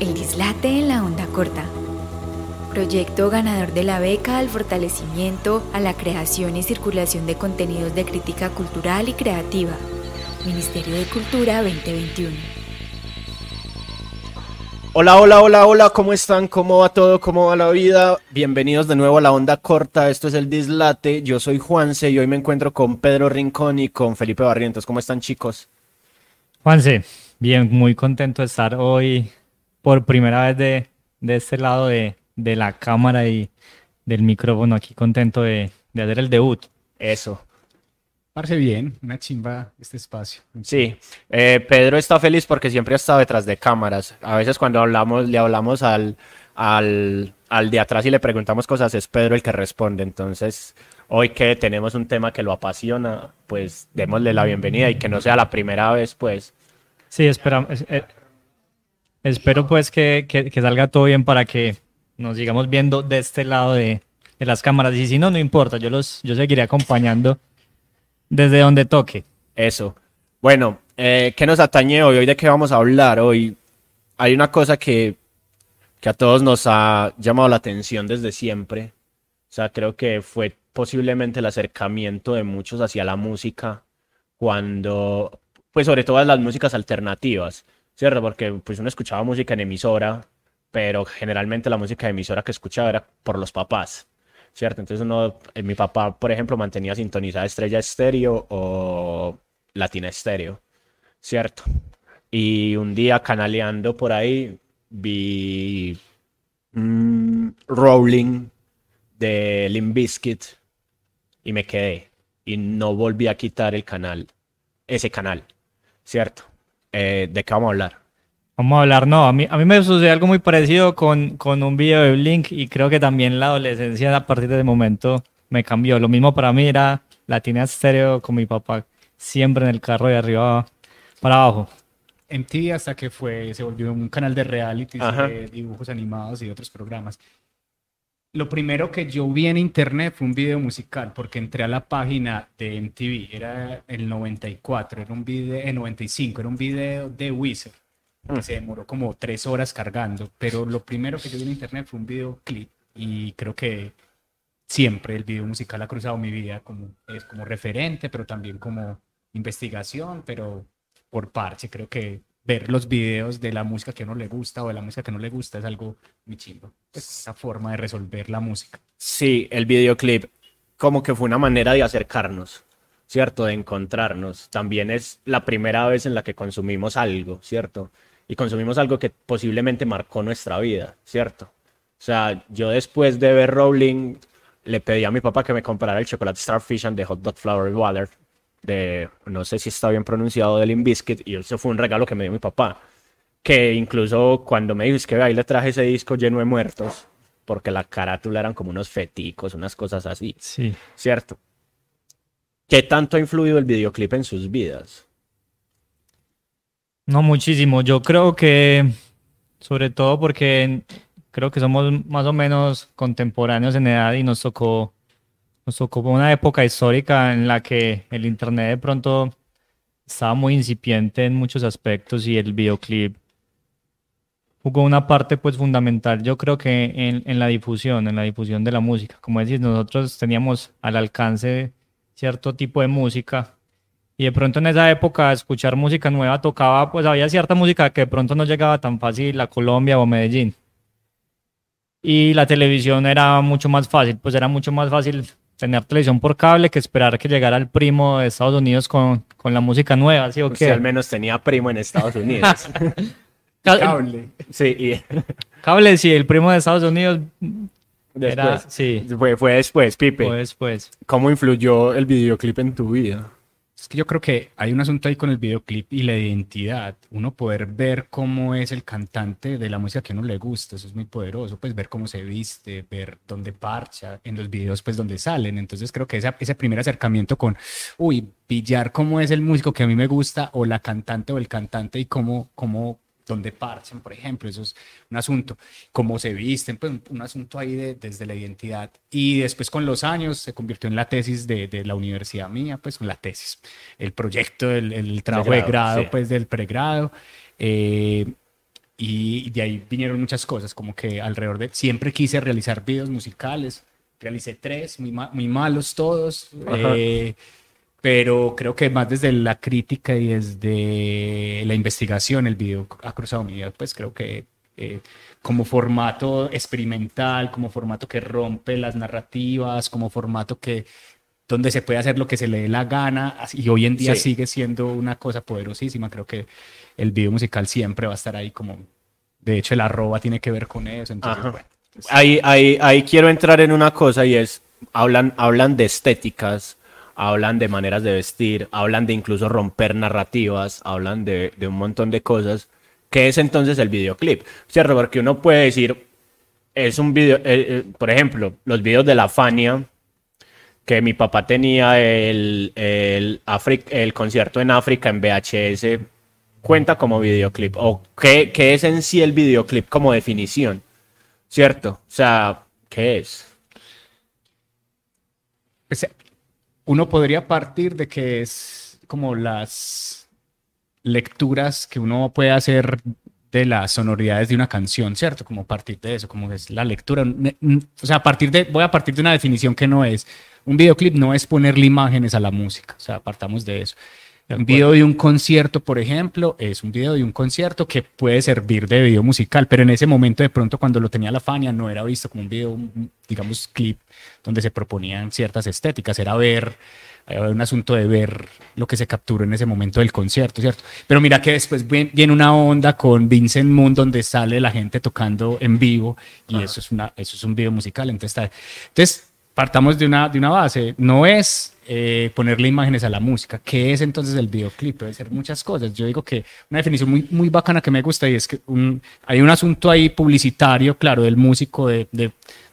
El dislate en la onda corta. Proyecto ganador de la beca al fortalecimiento a la creación y circulación de contenidos de crítica cultural y creativa. Ministerio de Cultura 2021. Hola, hola, hola, hola, ¿cómo están? ¿Cómo va todo? ¿Cómo va la vida? Bienvenidos de nuevo a la onda corta. Esto es el Dislate. Yo soy Juanse y hoy me encuentro con Pedro Rincón y con Felipe Barrientos. ¿Cómo están, chicos? Juanse, bien, muy contento de estar hoy por primera vez de, de este lado de, de la cámara y del micrófono. Aquí contento de, de hacer el debut. Eso. Parece bien, una chimba este espacio. Sí, eh, Pedro está feliz porque siempre ha estado detrás de cámaras. A veces cuando hablamos, le hablamos al, al, al de atrás y le preguntamos cosas, es Pedro el que responde. Entonces, hoy que tenemos un tema que lo apasiona, pues démosle la bienvenida y que no sea la primera vez, pues. Sí, espera, es- eh, espero pues que, que- que salga todo bien para que nos sigamos viendo de este lado de, de las cámaras. Y si no, no importa, yo, los, yo seguiré acompañando desde donde toque. Eso. Bueno, eh, ¿qué nos atañe hoy? ¿Hoy de qué vamos a hablar? Hoy hay una cosa que, que a todos nos ha llamado la atención desde siempre. O sea, creo que fue posiblemente el acercamiento de muchos hacia la música cuando, pues sobre todo las músicas alternativas, ¿cierto? Porque pues uno escuchaba música en emisora, pero generalmente la música de emisora que escuchaba era por los papás. ¿cierto? Entonces uno, eh, mi papá, por ejemplo, mantenía sintonizada Estrella Estéreo o Latina Estéreo, ¿cierto? Y un día canaleando por ahí vi mm, Rolling de Limp Bizkit y me quedé y no volví a quitar el canal, ese canal, ¿cierto? Eh, ¿de qué vamos a hablar? Vamos a hablar, no, a mí, a mí me sucedió algo muy parecido con, con un video de Blink y creo que también la adolescencia a partir de ese momento me cambió. Lo mismo para mí era Latina Estéreo con mi papá, siempre en el carro de arriba para abajo. MTV hasta que fue, se volvió un canal de reality, de dibujos animados y de otros programas. Lo primero que yo vi en internet fue un video musical, porque entré a la página de MTV, era el 94, era un video, el 95, era un video de Wizard, que se demoró como tres horas cargando, pero lo primero que yo vi en internet fue un videoclip y creo que siempre el video musical ha cruzado mi vida como, es como referente, pero también como investigación, pero por parche. Creo que ver los videos de la música que uno le gusta o de la música que no le gusta es algo muy chimbo. Pues esa forma de resolver la música. Sí, el videoclip como que fue una manera de acercarnos, ¿cierto? De encontrarnos. También es la primera vez en la que consumimos algo, ¿cierto? Y consumimos algo que posiblemente marcó nuestra vida, ¿cierto? O sea, yo después de ver Rowling, le pedí a mi papá que me comprara el chocolate Starfish and the Hot Dog Flower Water, de, no sé si está bien pronunciado, de Limp Bizkit, y eso fue un regalo que me dio mi papá. Que incluso cuando me dijo, es que ahí le traje ese disco lleno de muertos, porque la carátula eran como unos feticos, unas cosas así, Sí. ¿cierto? ¿Qué tanto ha influido el videoclip en sus vidas? No, muchísimo. Yo creo que, sobre todo porque creo que somos más o menos contemporáneos en edad y nos tocó, nos tocó una época histórica en la que el internet de pronto estaba muy incipiente en muchos aspectos y el videoclip jugó una parte pues fundamental, yo creo que en, en la difusión, en la difusión de la música. Como decís, nosotros teníamos al alcance cierto tipo de música y de pronto en esa época escuchar música nueva tocaba, pues había cierta música que de pronto no llegaba tan fácil a Colombia o Medellín. Y la televisión era mucho más fácil, pues era mucho más fácil tener televisión por cable que esperar que llegara el primo de Estados Unidos con, con la música nueva, ¿sí o Usted qué? al menos tenía primo en Estados Unidos. Ca- Cable. sí, y Cable, sí, el primo de Estados Unidos después, era, sí, fue, fue después, Pipe. pues, pues. ¿Cómo influyó el videoclip en tu vida? Es que yo creo que hay un asunto ahí con el videoclip y la identidad. Uno poder ver cómo es el cantante de la música que a uno le gusta, eso es muy poderoso. Pues ver cómo se viste, ver dónde parcha, en los videos pues donde salen. Entonces creo que ese primer acercamiento con, uy, pillar cómo es el músico que a mí me gusta o la cantante o el cantante y cómo, cómo donde parchan, por ejemplo, eso es un asunto, cómo se visten, pues un, un asunto ahí de- desde la identidad. Y después con los años se convirtió en la tesis de, de la universidad mía, pues la tesis, el proyecto, el, el trabajo de grado, grado, sí. pues del pregrado. Eh, y de ahí vinieron muchas cosas, como que alrededor de, siempre quise realizar videos musicales, realicé tres, muy, muy malos todos, eh, pero creo que más desde la crítica y desde la investigación el video ha cruzado mi vida, pues creo que eh, como formato experimental, como formato que rompe las narrativas, como formato que donde se puede hacer lo que se le dé la gana y hoy en día sigue siendo una cosa poderosísima. Creo que el video musical siempre va a estar ahí como, de hecho el arroba tiene que ver con eso. Entonces, bueno, pues ahí, ahí, ahí quiero entrar en una cosa y es, hablan, hablan de estéticas, hablan de maneras de vestir, hablan de incluso romper narrativas, hablan de, un montón de cosas. ¿Qué es entonces el videoclip? ¿Cierto? Porque uno puede decir, es un video, eh, eh, por ejemplo, los videos de la Fania, que mi papá tenía el, el, el concierto en África en VHS, cuenta como videoclip. ¿O qué, qué, es en sí el videoclip como definición? ¿Cierto? O sea, ¿qué es? Uno podría partir de que es como las lecturas que uno puede hacer de las sonoridades de una canción, ¿cierto? Como partir de eso, como es la lectura. O sea, a partir de, voy a partir de una definición que no es un videoclip no es ponerle imágenes a la música, o sea, apartamos de eso. Un video de un concierto, por ejemplo, es un video de un concierto que puede servir de video musical, pero en ese momento, de pronto, cuando lo tenía la Fania, no era visto como un video, digamos, clip donde se proponían ciertas estéticas, era ver, un asunto de ver lo que se capturó en ese momento del concierto, ¿cierto? Pero mira que después viene una onda con Vincent Moon donde sale la gente tocando en vivo y eso es, una, eso es un video musical, entonces, está, entonces partamos de una, de una base. No es eh, ponerle imágenes a la música. ¿Qué es entonces el videoclip? Puede ser muchas cosas. Yo digo que una definición muy, muy bacana que me gusta y es que hay un asunto ahí publicitario, claro, del músico de, de,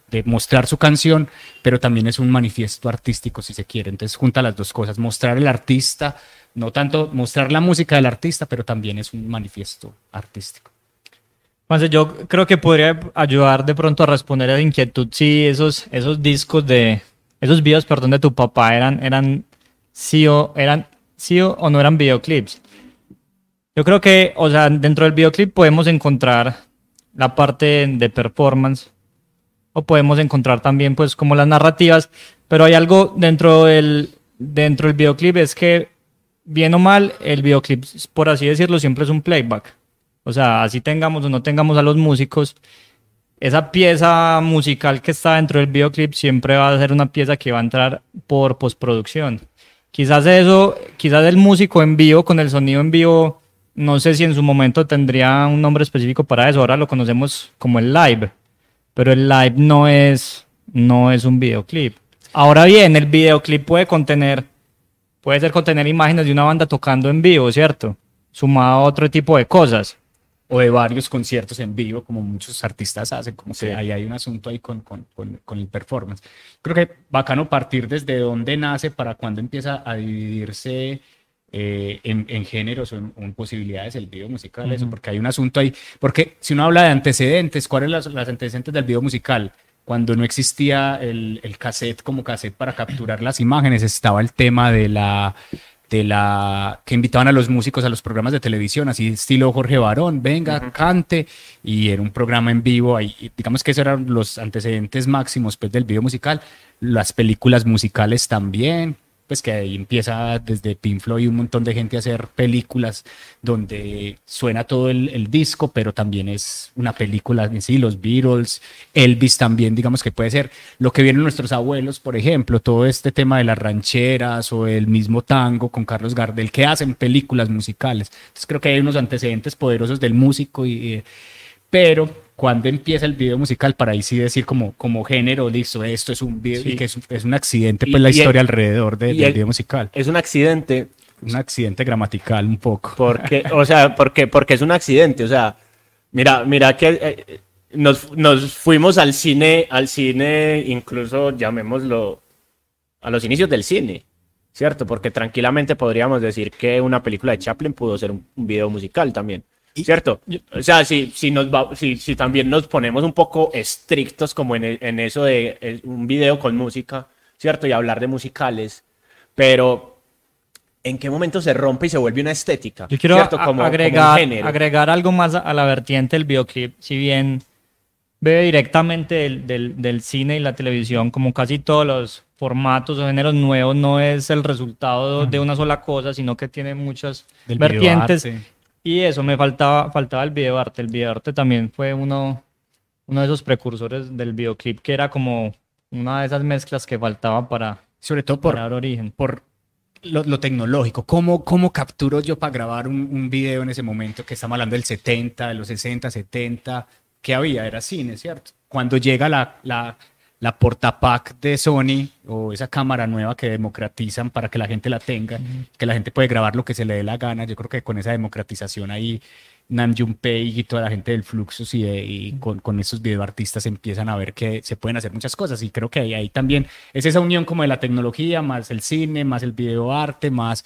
de, mostrar su canción, pero también es un manifiesto artístico, si se quiere. Entonces junta las dos cosas, mostrar el artista, no tanto mostrar la música del artista, pero también es un manifiesto artístico yo creo que podría ayudar de pronto a responder a la inquietud si esos, esos discos de, esos videos, perdón, de tu papá eran, eran sí o, eran sí o, no eran videoclips. Yo creo que, o sea, dentro del videoclip podemos encontrar la parte de performance o podemos encontrar también pues como las narrativas, pero hay algo dentro del, dentro del videoclip es que bien o mal el videoclip, por así decirlo, siempre es un playback. O sea, así tengamos o no tengamos a los músicos, esa pieza musical que está dentro del videoclip siempre va a ser una pieza que va a entrar por postproducción. Quizás eso, quizás el músico en vivo, con el sonido en vivo, no sé si en su momento tendría un nombre específico para eso. Ahora lo conocemos como el live, pero el live no es, no es un videoclip. Ahora bien, el videoclip puede contener, puede ser contener imágenes de una banda tocando en vivo, ¿cierto? Sumado a otro tipo de cosas o de varios conciertos en vivo, como muchos artistas hacen, como que ahí hay un asunto ahí con, con, con, el performance. Creo que bacano partir desde dónde nace para cuando empieza a dividirse eh, en, en, géneros o en, posibilidades el video musical, eso, porque hay un asunto ahí, porque si uno habla de antecedentes, ¿cuáles son los, antecedentes del video musical? Cuando no existía el, el cassette como cassette para capturar las imágenes, estaba el tema de la de la que invitaban a los músicos a los programas de televisión, así estilo Jorge Barón, venga, cante, y era un programa en vivo, ahí, digamos que esos eran los antecedentes máximos pues, del video musical, las películas musicales también, pues que ahí empieza desde Pink Floyd un montón de gente a hacer películas donde suena todo el, disco, pero también es una película en sí, los Beatles, Elvis también, digamos que puede ser lo que vieron nuestros abuelos, por ejemplo, todo este tema de las rancheras o el mismo tango con Carlos Gardel, que hacen películas musicales. Entonces creo que hay unos antecedentes poderosos del músico, y, pero cuando empieza el video musical para ahí sí decir como, como género, listo, esto es un video y que es, un accidente, pues la historia alrededor del video musical. Es un accidente. Un accidente gramatical un poco. Porque, o sea, porque, porque es un accidente, o sea, mira, mira que eh, nos, nos fuimos al cine, al cine, incluso llamémoslo, a los inicios del cine. ¿cierto? Porque tranquilamente podríamos decir que una película de Chaplin pudo ser un video musical también. ¿Cierto? O sea, si, si, nos va, si, si, también nos ponemos un poco estrictos como en, en eso de eh, un video con música, ¿cierto? Y hablar de musicales, pero ¿en qué momento se rompe y se vuelve una estética? Yo quiero ¿cierto? a- Como- como un agregar, agregar algo más a, a la vertiente del videoclip, si bien bebe directamente del, del- del cine y la televisión, como casi todos los formatos o géneros nuevos, no es el resultado de una sola cosa, sino que tiene muchas Del vertientes. videoarte. Y eso, me faltaba, faltaba el videoarte. El videoarte también fue uno, uno de esos precursores del videoclip, que era como una de esas mezclas que faltaba para, Sobre todo por, dar origen. por lo, lo tecnológico. ¿Cómo, ¿Cómo capturo yo para grabar un, un video en ese momento que estamos hablando del 70, de los 60, 70? ¿Qué había? Era cine, ¿cierto? Cuando llega la, la, la portapack de Sony o esa cámara nueva que democratizan para que la gente la tenga, que la gente puede grabar lo que se le dé la gana. Yo creo que con esa democratización ahí, Nam Junpei y toda la gente del Fluxus y, de- y con, con esos videoartistas empiezan a ver que se pueden hacer muchas cosas. Y creo que ahí, ahí también es esa unión como de la tecnología, más el cine, más el videoarte, más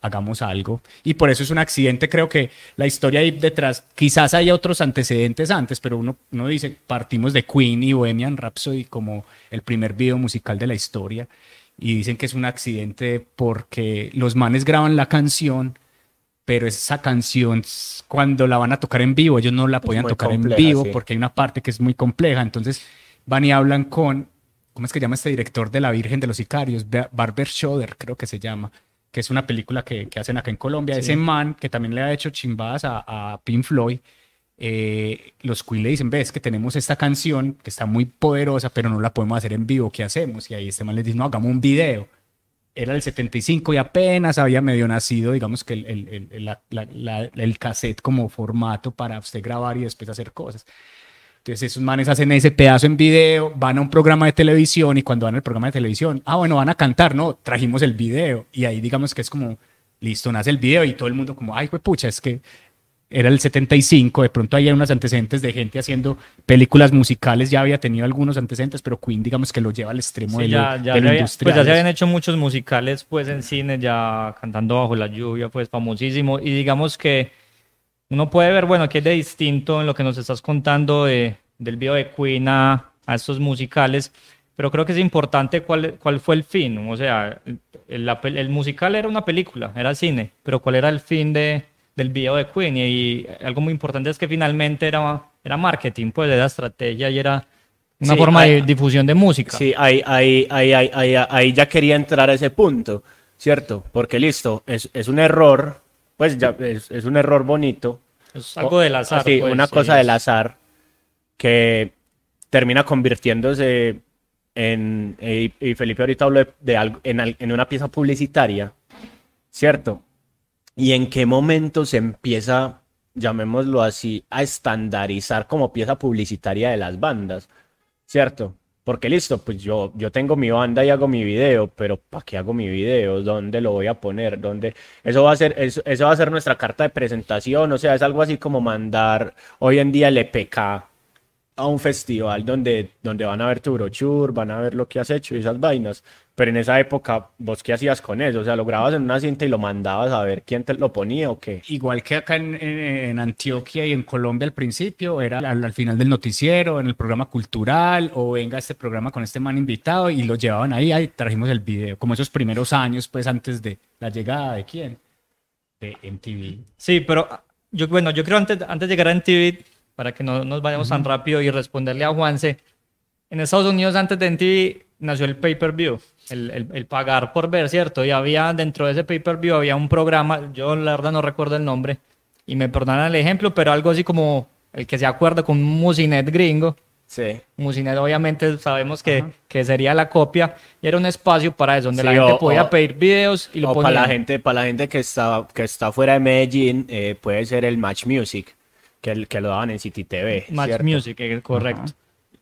hagamos algo. Y por eso es un accidente, creo que la historia ahí detrás, quizás haya otros antecedentes antes, pero uno, uno dice, partimos de Queen y Bohemian Rhapsody como el primer video musical de la historia. Y dicen que es un accidente porque los manes graban la canción, pero esa canción cuando la van a tocar en vivo, ellos no la podían tocar en vivo sí. porque hay una parte que es muy compleja. Entonces van y hablan con, ¿cómo es que llama este director de La Virgen de los Sicarios? Ba- Barber Schroeder, creo que se llama, que es una película que, que hacen acá en Colombia. Ese man que también le ha hecho chimbadas a, a Pink Floyd. eh, los Queen le dicen, ves que tenemos esta canción que está muy poderosa, pero no la podemos hacer en vivo, ¿qué hacemos? Y ahí este man les dice, no, hagamos un video era el 75 y apenas había medio nacido, digamos que el, el- el- la- la- la- el cassette como formato para usted grabar y después hacer cosas. Entonces esos manes hacen ese pedazo en video, van a un programa de televisión y cuando van al programa de televisión, ah, bueno, van a cantar, no, trajimos el video y ahí digamos que es como, listo, nace el video y todo el mundo como, ay, pues pucha, es que era el 75, de pronto hay unos antecedentes de gente haciendo películas musicales, ya había tenido algunos antecedentes, pero Queen digamos que lo lleva al extremo Sí, de, ya, lo, ya de se lo había- pues ya se habían hecho muchos musicales pues en cine, ya cantando bajo la lluvia, pues famosísimo. Y digamos que uno puede ver, bueno, que es de distinto en lo que nos estás contando de, del video de Queen a, a estos musicales, pero creo que es importante cuál, cuál fue el fin. O sea, el, musical era una película, era cine, pero cuál era el fin de, del video de Queen. Y, y algo muy importante es que finalmente era, era marketing, pues era estrategia y era una Sí, forma hay- de difusión de música. Sí, ahí, ahí, ahí, ahí, ahí, ahí ya quería entrar a ese punto, ¿cierto? Porque listo, es, es un error, pues ya es, es un error bonito. Es algo del azar. Sí, pues, una cosa del azar que termina convirtiéndose en, y, y Felipe ahorita habló de, de algo, en, en una pieza publicitaria, ¿cierto? ¿Y en qué momento se empieza, llamémoslo así, a estandarizar como pieza publicitaria de las bandas, ¿cierto? Porque listo, pues yo, yo tengo mi banda y hago mi video, pero ¿para qué hago mi video? ¿Dónde lo voy a poner? ¿Dónde? Eso va a ser, eso, eso va a ser nuestra carta de presentación, o sea, es algo así como mandar hoy en día el EPK a un festival donde, donde van a ver tu brochure, van a ver lo que has hecho y esas vainas. Pero en esa época, ¿vos qué hacías con eso? O sea, lo grababas en una cinta y lo mandabas a ver quién te lo ponía o qué. Igual que acá en, en- Antioquia y en Colombia al principio, era al, al final del noticiero, en el programa cultural, o venga este programa con este man invitado y lo llevaban ahí, ahí trajimos el video, como esos primeros años, pues antes de la llegada de quién, de MTV. Sí, pero ah, yo, bueno, yo creo antes, antes de llegar a NTV, para que no nos vayamos tan rápido y responderle a Juanse, en Estados Unidos antes de NTV nació el pay-per-view, el, el- el pagar por ver, ¿cierto? Y había dentro de ese pay-per-view había un programa, yo la verdad no recuerdo el nombre, y me perdonan el ejemplo, pero algo así como el que se acuerda con un Musinet gringo, Sí. Musinet obviamente sabemos que, que sería la copia y era un espacio para eso, donde Sí, la gente o- podía o- pedir videos y lo O para la gente, para la gente que está, que está fuera de Medellín, eh, puede ser el Match Music, que, el- que lo daban en City TV. Match ¿cierto? Music, eh, correcto.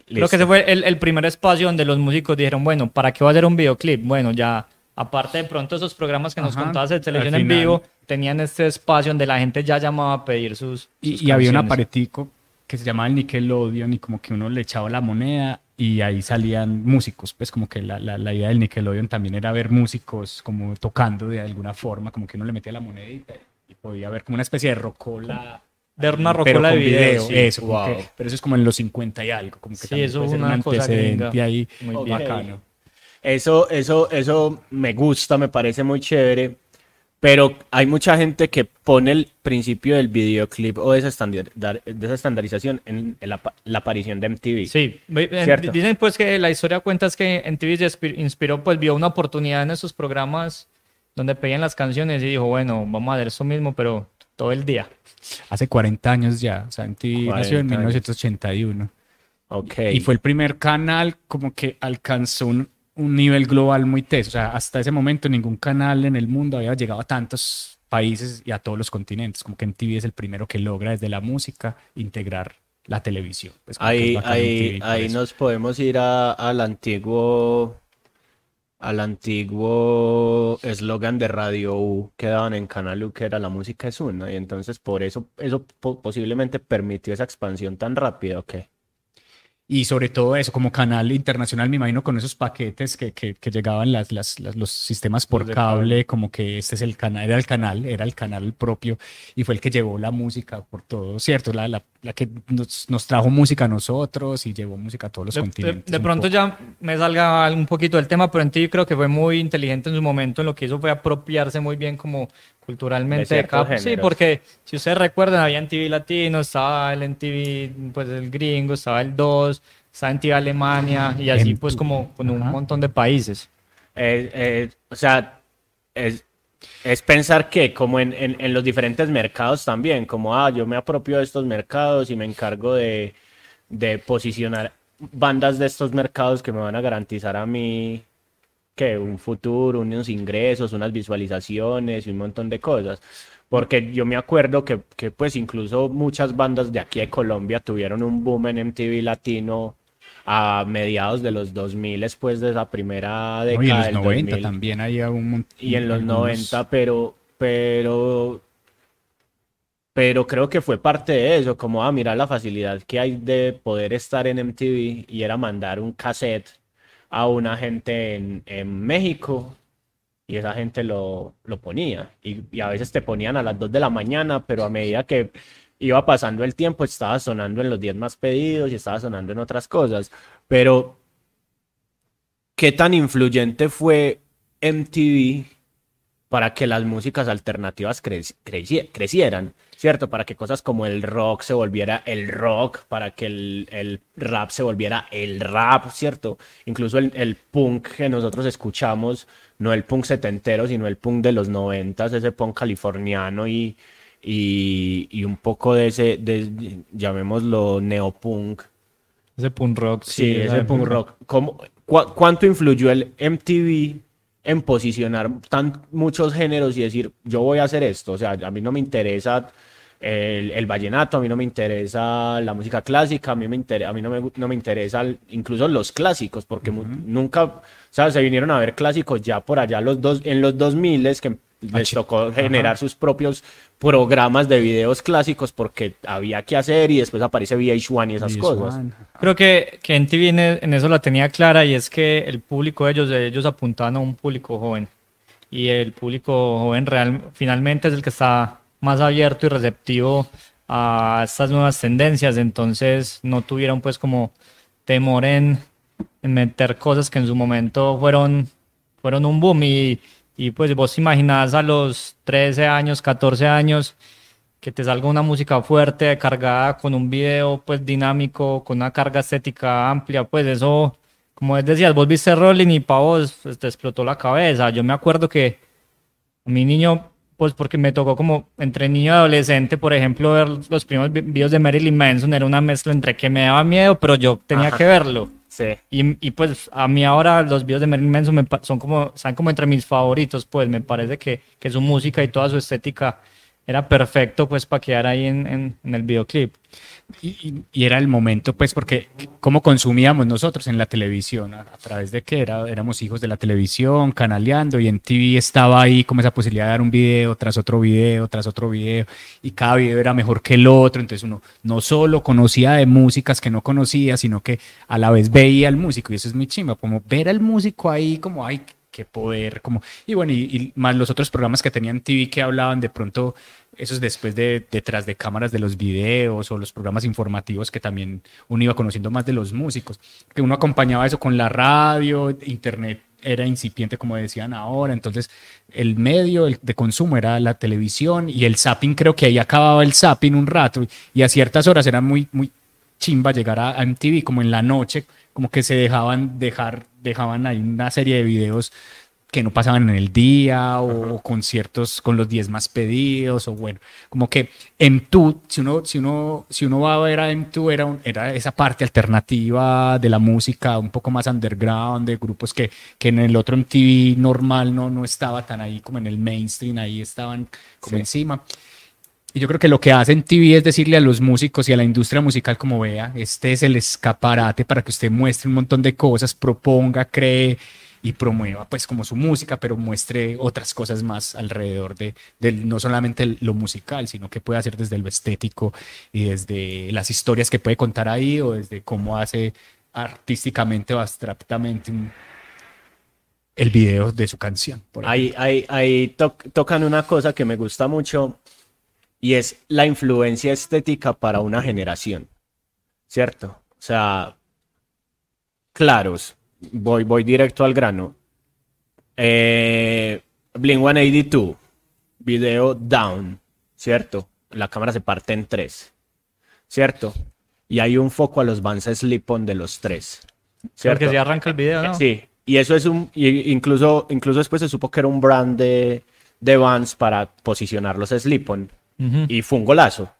Creo Listo. que ese fue el, el primer espacio donde los músicos dijeron, bueno, ¿para qué va a hacer un videoclip? Bueno, ya, aparte de pronto esos programas que nos Ajá, contabas de televisión en vivo, tenían este espacio donde la gente ya llamaba a pedir sus, sus Y, y había un aparetico que se llamaba el Nickelodeon y como que uno le echaba la moneda y ahí salían músicos, pues como que la, la, la idea del Nickelodeon también era ver músicos como tocando de alguna forma, como que uno le metía la monedita y podía ver como una especie de rocola. Ver una pero rocola de video, sí, eso, wow. que- pero eso es como en los 50 y algo, como que Sí, eso es una un cosa antecedente ahí Muy Ok. bien. bacano. Eso, eso, eso me gusta, me parece muy chévere, Pero hay mucha gente que pone el principio del videoclip o de esa, estandar- de esa estandarización en, en la, pa- la aparición de MTV. Sí, Cierto. dicen pues que la historia cuenta es que en TV se inspi- inspiró, pues vio una oportunidad en esos programas donde pedían las canciones y dijo, bueno, vamos a hacer eso mismo, pero todo el día. Hace 40 años ya, o sea, MTV nació en 40 años. 1981. Ok. Y fue el primer canal como que alcanzó un, un nivel global muy teso. O sea, hasta ese momento ningún canal en el mundo había llegado a tantos países y a todos los continentes. Como que MTV es el primero que logra desde la música integrar la televisión. Pues Ahí, ahí, ahí nos podemos ir al antiguo al antiguo eslogan de Radio U que daban en Canal U que era la música es una y entonces por eso eso po- posiblemente permitió esa expansión tan rápida, ¿ok? Y sobre todo eso, como canal internacional, me imagino con esos paquetes que, que, que llegaban las, las, las- los sistemas por de cable, como que este es el canal, era el canal, era el canal propio y fue el que llevó la música por todo, ¿cierto? La, la, la que nos, nos trajo música a nosotros y llevó música a todos los De, de- continentes. de un pronto poco. ya me salga un poquito del tema, pero en TV creo que fue muy inteligente en su momento. En lo que hizo fue apropiarse muy bien como culturalmente De de cada... Sí, porque si ustedes recuerdan, había en TV latino, estaba el en TV, pues el gringo, estaba el 2, estaba en TV Alemania y así pues como con un Ajá. montón de países. Eh, eh, o sea, es, es pensar que como en, en, los diferentes mercados también, como, ah, yo me apropio de estos mercados y me encargo de, de posicionar bandas de estos mercados que me van a garantizar a mí que un futuro, unos ingresos, unas visualizaciones y un montón de cosas. Porque yo me acuerdo que, que pues incluso muchas bandas de aquí de Colombia tuvieron un boom en MTV Latino a mediados de los 2000 después de esa primera No, y en década los del 90 2000 también había un montón. y en los 90, pero, pero, pero creo que fue parte de eso, como, ah, mira la facilidad que hay de poder estar en MTV y era mandar un cassette a una gente en, en México y esa gente lo, lo ponía y, y a veces te ponían a las 2 de la mañana, pero a medida que iba pasando el tiempo estaba sonando en los 10 más pedidos y estaba sonando en otras cosas, pero ¿qué tan influyente fue MTV para que las músicas alternativas creci- creci- crecieran, ¿cierto? Para que cosas como el rock se volviera el rock, para que el, el rap se volviera el rap, ¿cierto? Incluso el, el punk que nosotros escuchamos, no el punk setentero, sino el punk de los noventas, ese punk californiano y, y, y un poco de ese, de, llamémoslo neopunk, Ese punk rock. Sí, ese punk rock. ¿Cómo- ¿Cuánto influyó el MTV en posicionar tan muchos géneros y decir, yo voy a hacer esto? O sea, a mí no me interesa el, el vallenato, a mí no me interesa la música clásica, a mí, me inter- a mí no, me, no me interesa el- incluso los clásicos, porque nunca, o sea, se vinieron a ver clásicos ya por allá los dos, en los 2000 que les tocó generar sus propios programas de videos clásicos porque había que hacer y después aparece VH1 y esas Y cosas. Swan. Creo que, que MTV en, en eso la tenía clara y es que el público de ellos, ellos apuntaban a un público joven. Y el público joven real, finalmente es el que está más abierto y receptivo a estas nuevas tendencias. Entonces no tuvieron pues como temor en, en meter cosas que en su momento fueron, fueron un boom. Y, y pues vos te imaginás a los 13 años, 14 años que te salga una música fuerte, cargada con un video pues dinámico, con una carga estética amplia, pues eso, como decías, vos viste Rolling y para vos pues, te explotó la cabeza. Yo me acuerdo que a mi niño, pues porque me tocó como entre niño y adolescente, por ejemplo, ver los primeros vi- videos de Marilyn Manson, era una mezcla entre que me daba miedo, pero yo tenía Ajá. que verlo. Sí. Y, y, pues a mí ahora los videos de Marilyn Manson me son como, están como entre mis favoritos, pues me parece que, que su música y toda su estética era perfecto pues para quedar ahí en, en, el videoclip. Y, y- era el momento, pues, porque cómo consumíamos nosotros en la televisión, a, a través de que era, éramos hijos de la televisión, canaleando, y en TV estaba ahí como esa posibilidad de dar un video tras otro video, tras otro video, y cada video era mejor que el otro, entonces uno no solo conocía de músicas que no conocía, sino que a la vez veía al músico, y eso es muy chimba, como ver al músico ahí, como, ay, qué poder, como, y bueno, y, y más los otros programas que tenían TV que hablaban de pronto, esos después de detrás de cámaras de los videos o los programas informativos que también uno iba conociendo más de los músicos, que uno acompañaba eso con la radio, internet era incipiente, como decían ahora. Entonces, el medio de consumo era la televisión y el zapping, creo que ahí acababa el zapping un rato y a ciertas horas era muy, muy chimba llegar a MTV, como en la noche, como que se dejaban dejar, dejaban ahí una serie de videos que no pasaban en el día o conciertos con los 10 más pedidos o bueno, como que M2, si uno, si uno, si uno va a ver a M2 era, era esa parte alternativa de la música un poco más underground, de grupos que, que en el otro MTV normal no, no estaba tan ahí como en el mainstream, ahí estaban como encima. Y yo creo que lo que hace MTV es decirle a los músicos y a la industria musical como vea, este es el escaparate para que usted muestre un montón de cosas, proponga, cree, y promueva pues como su música, pero muestre otras cosas más alrededor de, no solamente lo musical, sino que puede hacer desde lo estético y desde las historias que puede contar ahí o desde cómo hace artísticamente o abstractamente el video de su canción. ahí ahí, tocan una cosa que me gusta mucho y es la influencia estética para una generación, ¿cierto? O sea, claros, voy, voy directo al grano. Eh, Blink 182, video down, ¿cierto? La cámara se parte en tres, ¿cierto? Y hay un foco a los Vans Slip-On de los tres. ¿cierto? Porque se arranca el video, ¿no? Sí, y eso es un. incluso, incluso después se supo que era un brand de, de Vans para posicionar los Slip-On. Y fue un golazo,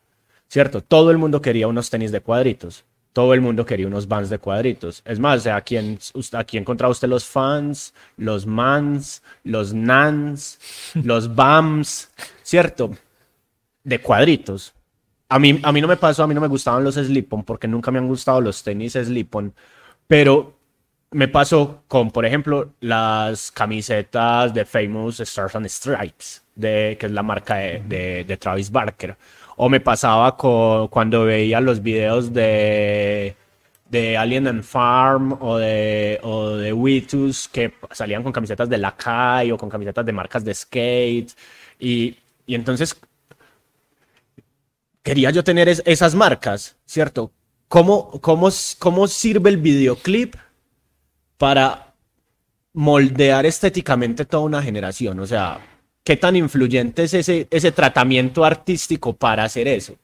¿cierto? Todo el mundo quería unos tenis de cuadritos todo el mundo quería unos bands de cuadritos. Es más, aquí, en, aquí encontraba usted los fans, los mans, los nans, los bams, ¿cierto? De cuadritos. A mí, a mí no me pasó, a mí no me gustaban los slip-on porque nunca me han gustado los tenis slip-on, pero me pasó con, por ejemplo, las camisetas de Famous Stars and Stripes, de, que es la marca de, de Travis Barker o me pasaba con, cuando veía los videos de, de Alien and Farm o de, o de Witus que salían con camisetas de Lakai o con camisetas de marcas de skate. Y, y entonces quería yo tener esas marcas, ¿cierto? ¿Cómo, cómo, ¿Cómo sirve el videoclip para moldear estéticamente toda una generación? O sea, ¿Qué tan influyente es ese, ese tratamiento artístico para hacer eso?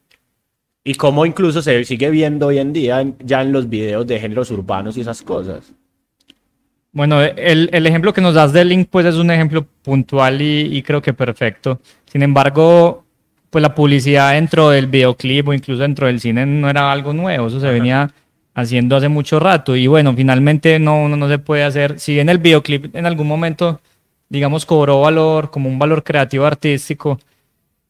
Y cómo incluso se sigue viendo hoy en día ya en los videos de géneros urbanos y esas cosas. Bueno, el, el, ejemplo que nos das de Link, pues es un ejemplo puntual y, y, creo que perfecto. Sin embargo, pues la publicidad dentro del videoclip o incluso dentro del cine no era algo nuevo, eso se venía haciendo hace mucho rato. Y bueno, finalmente no, no, no se puede hacer. Si en el videoclip en algún momento digamos, cobró valor como un valor creativo artístico,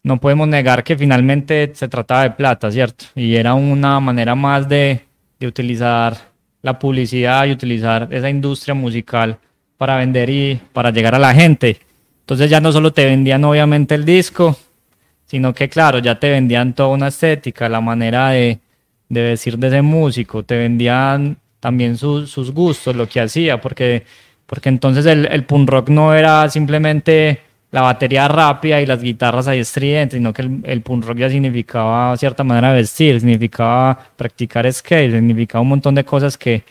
no podemos negar que finalmente se trataba de plata, ¿cierto? Y era una manera más de, de utilizar la publicidad y utilizar esa industria musical para vender y para llegar a la gente. Entonces ya no solo te vendían obviamente el disco, sino que claro, ya te vendían toda una estética, la manera de, de decir de ese músico, te vendían también sus gustos, lo que hacía, porque porque entonces el, el punk rock no era simplemente la batería rápida y las guitarras ahí estridentes, sino que el, el punk rock ya significaba cierta manera de vestir, significaba practicar skate, significaba un montón de cosas que,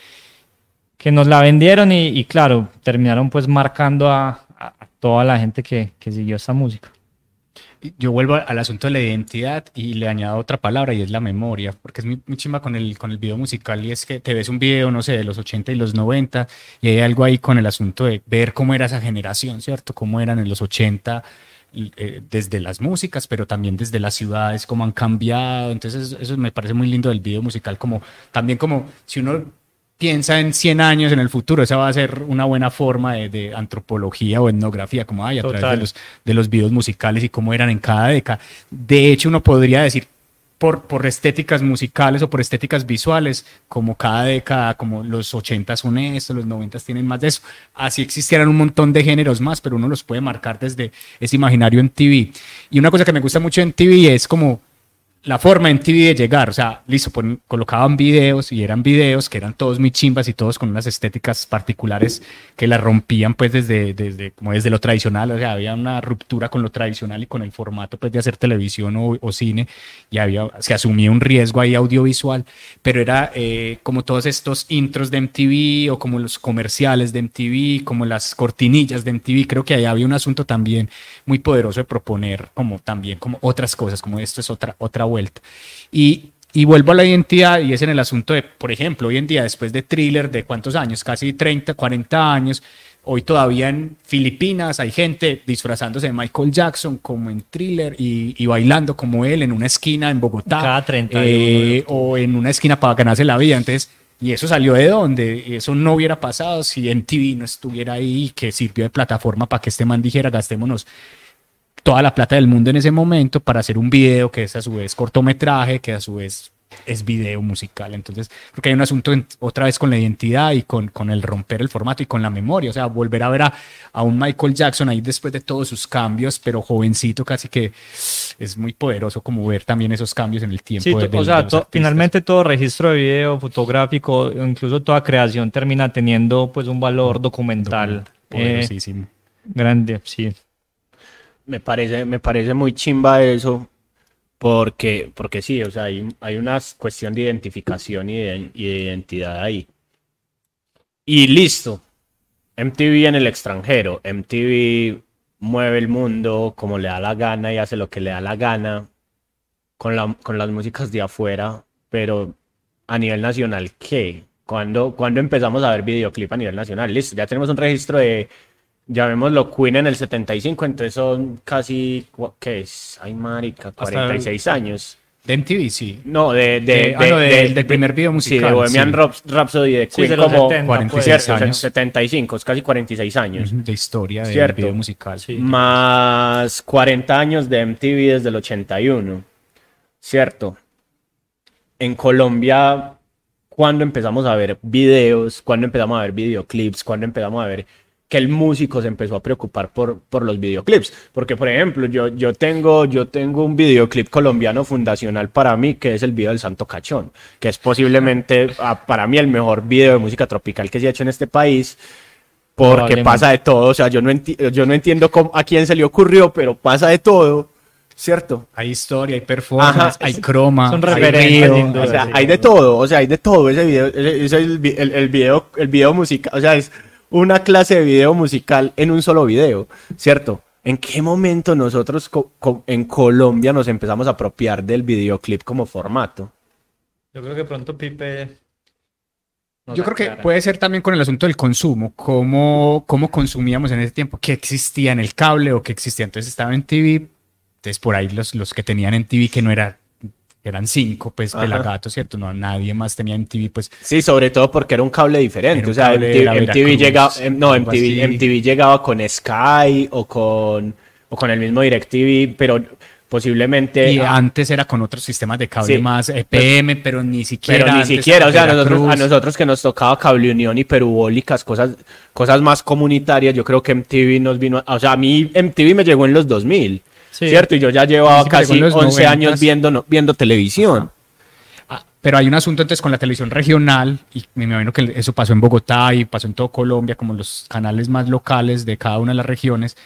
que nos la vendieron y, claro, terminaron pues marcando a, a toda la gente que, que siguió esta música yo vuelvo al asunto de la identidad y le añado otra palabra y es la memoria, porque es muy, muy chimba con el, con el video musical y es que te ves un video, no sé, de los 80 y los 90 y hay algo ahí con el asunto de ver cómo era esa generación, ¿cierto? Cómo eran en los 80 eh, desde las músicas, pero también desde las ciudades, cómo han cambiado. Entonces eso me parece muy lindo del video musical, como también como si uno piensa en 100 años en el futuro, esa va a ser una buena forma de, antropología o etnografía, como hay a través de los, de los videos musicales y cómo eran en cada década. De hecho, uno podría decir por, por estéticas musicales o por estéticas visuales, como cada década, como los 80 son esto, los 90 tienen más de eso. Así existieran un montón de géneros más, pero uno los puede marcar desde ese imaginario en TV. Y una cosa que me gusta mucho en TV es como la forma en TV de llegar, o sea, listo, pon- colocaban videos y eran videos que eran todos muy chimbas y todos con unas estéticas particulares que la rompían pues desde, desde, como desde lo tradicional, o sea, había una ruptura con lo tradicional y con el formato pues de hacer televisión o, o cine y había, se asumía un riesgo ahí audiovisual, pero era eh, como todos estos intros de MTV o como los comerciales de MTV, como las cortinillas de MTV, creo que ahí había un asunto también muy poderoso de proponer como también como otras cosas, como esto es otra, otra vuelta. Y, y vuelvo a la identidad y es en el asunto de, por ejemplo, hoy en día, después de thriller de cuántos años, casi 30, 40 años, hoy todavía en Filipinas hay gente disfrazándose de Michael Jackson como en thriller y, y bailando como él en una esquina en Bogotá. Cada 31 eh, o en una esquina para ganarse la vida. Entonces, ¿y eso salió de dónde? Eso no hubiera pasado si MTV no estuviera ahí, que sirvió de plataforma para que este man dijera, gastémonos toda la plata del mundo en ese momento para hacer un video que es a su vez cortometraje, que a su vez es video musical. Entonces, porque hay un asunto en- otra vez con la identidad y con, con el romper el formato y con la memoria. O sea, volver a ver a, a un Michael Jackson ahí después de todos sus cambios, pero jovencito, casi que es muy poderoso como ver también esos cambios en el tiempo. Sí, de- o sea, to- finalmente todo registro de video, fotográfico, incluso toda creación termina teniendo pues un valor documental eh, Poderosísimo. grande, sí. Me parece, me parece muy chimba eso, porque, porque sí, o sea, hay, hay una cuestión de identificación y de, y de identidad ahí. Y listo. MTV en el extranjero. MTV mueve el mundo como le da la gana y hace lo que le da la gana con, la, con las músicas de afuera, pero a nivel nacional, ¿qué? ¿Cuándo, cuándo empezamos a ver videoclip a nivel nacional? Listo, ya tenemos un registro de, llamémoslo Queen en el 75, entonces son casi, ¿qué es? Ay, marica, 46 años. De MTV, sí. No, de, de, De- ah, no, de- del primer video Sí, de musical, Bohemian sí. Rhapsody de Sí, Queen los como 70, 46 cierto, años. 75, es casi 46 años. De historia del Cierto. video musical. Sí. Más 40 años de MTV desde el 81. ¿Cierto? En Colombia, ¿cuándo empezamos a ver videos? ¿Cuándo empezamos a ver videoclips? ¿Cuándo empezamos a ver que el músico se empezó a preocupar por, por los videoclips? Porque, por ejemplo, yo, yo, tengo, yo tengo un videoclip colombiano fundacional para mí, que es el video del Santo Cachón, que es posiblemente ah, para mí el mejor video de música tropical que se ha hecho en este país. Porque pasa de todo, o sea, yo no, enti- yo no entiendo cómo- a quién se le ocurrió, pero pasa de todo, ¿cierto? Hay historia, hay performance, Ajá, hay croma, son hay O sea, hay de todo, o sea, hay de todo ese video, ese- ese es el, el, el video, el video musical, o sea, es una clase de video musical en un solo video, ¿cierto? ¿En qué momento nosotros co- co- en Colombia nos empezamos a apropiar del videoclip como formato? Yo creo que pronto Pipe... Yo creo que puede ser también con el asunto del consumo, cómo, cómo consumíamos en ese tiempo, qué existía en el cable o qué existía. Entonces estaba en TV, entonces por ahí los, los que tenían en TV, que no era, eran cinco, pues Ajá. pelagatos, ¿cierto? No, nadie más tenía en TV, pues Sí, sobre todo porque era un cable diferente. Un o sea, cable, MTV, MTV llegaba, em, no, MTV. MTV llegaba con Sky o con, o con el mismo DirecTV, pero posiblemente. y ah, antes era con otros sistemas de cable Sí. más EPM, pero ni siquiera. pero ni siquiera, o sea, nosotros, a nosotros que nos tocaba Cable Unión y Perubólicas, cosas, cosas más comunitarias, yo creo que MTV nos vino, o sea, a mí MTV me llegó en los 2000, Sí. ¿cierto? Y yo ya llevaba Sí, casi en los 11 años 90s. viendo, no- viendo televisión. Ah, Pero hay un asunto entonces con la televisión regional, y me imagino que eso pasó en Bogotá y pasó en todo Colombia, como los canales más locales de cada una de las regiones.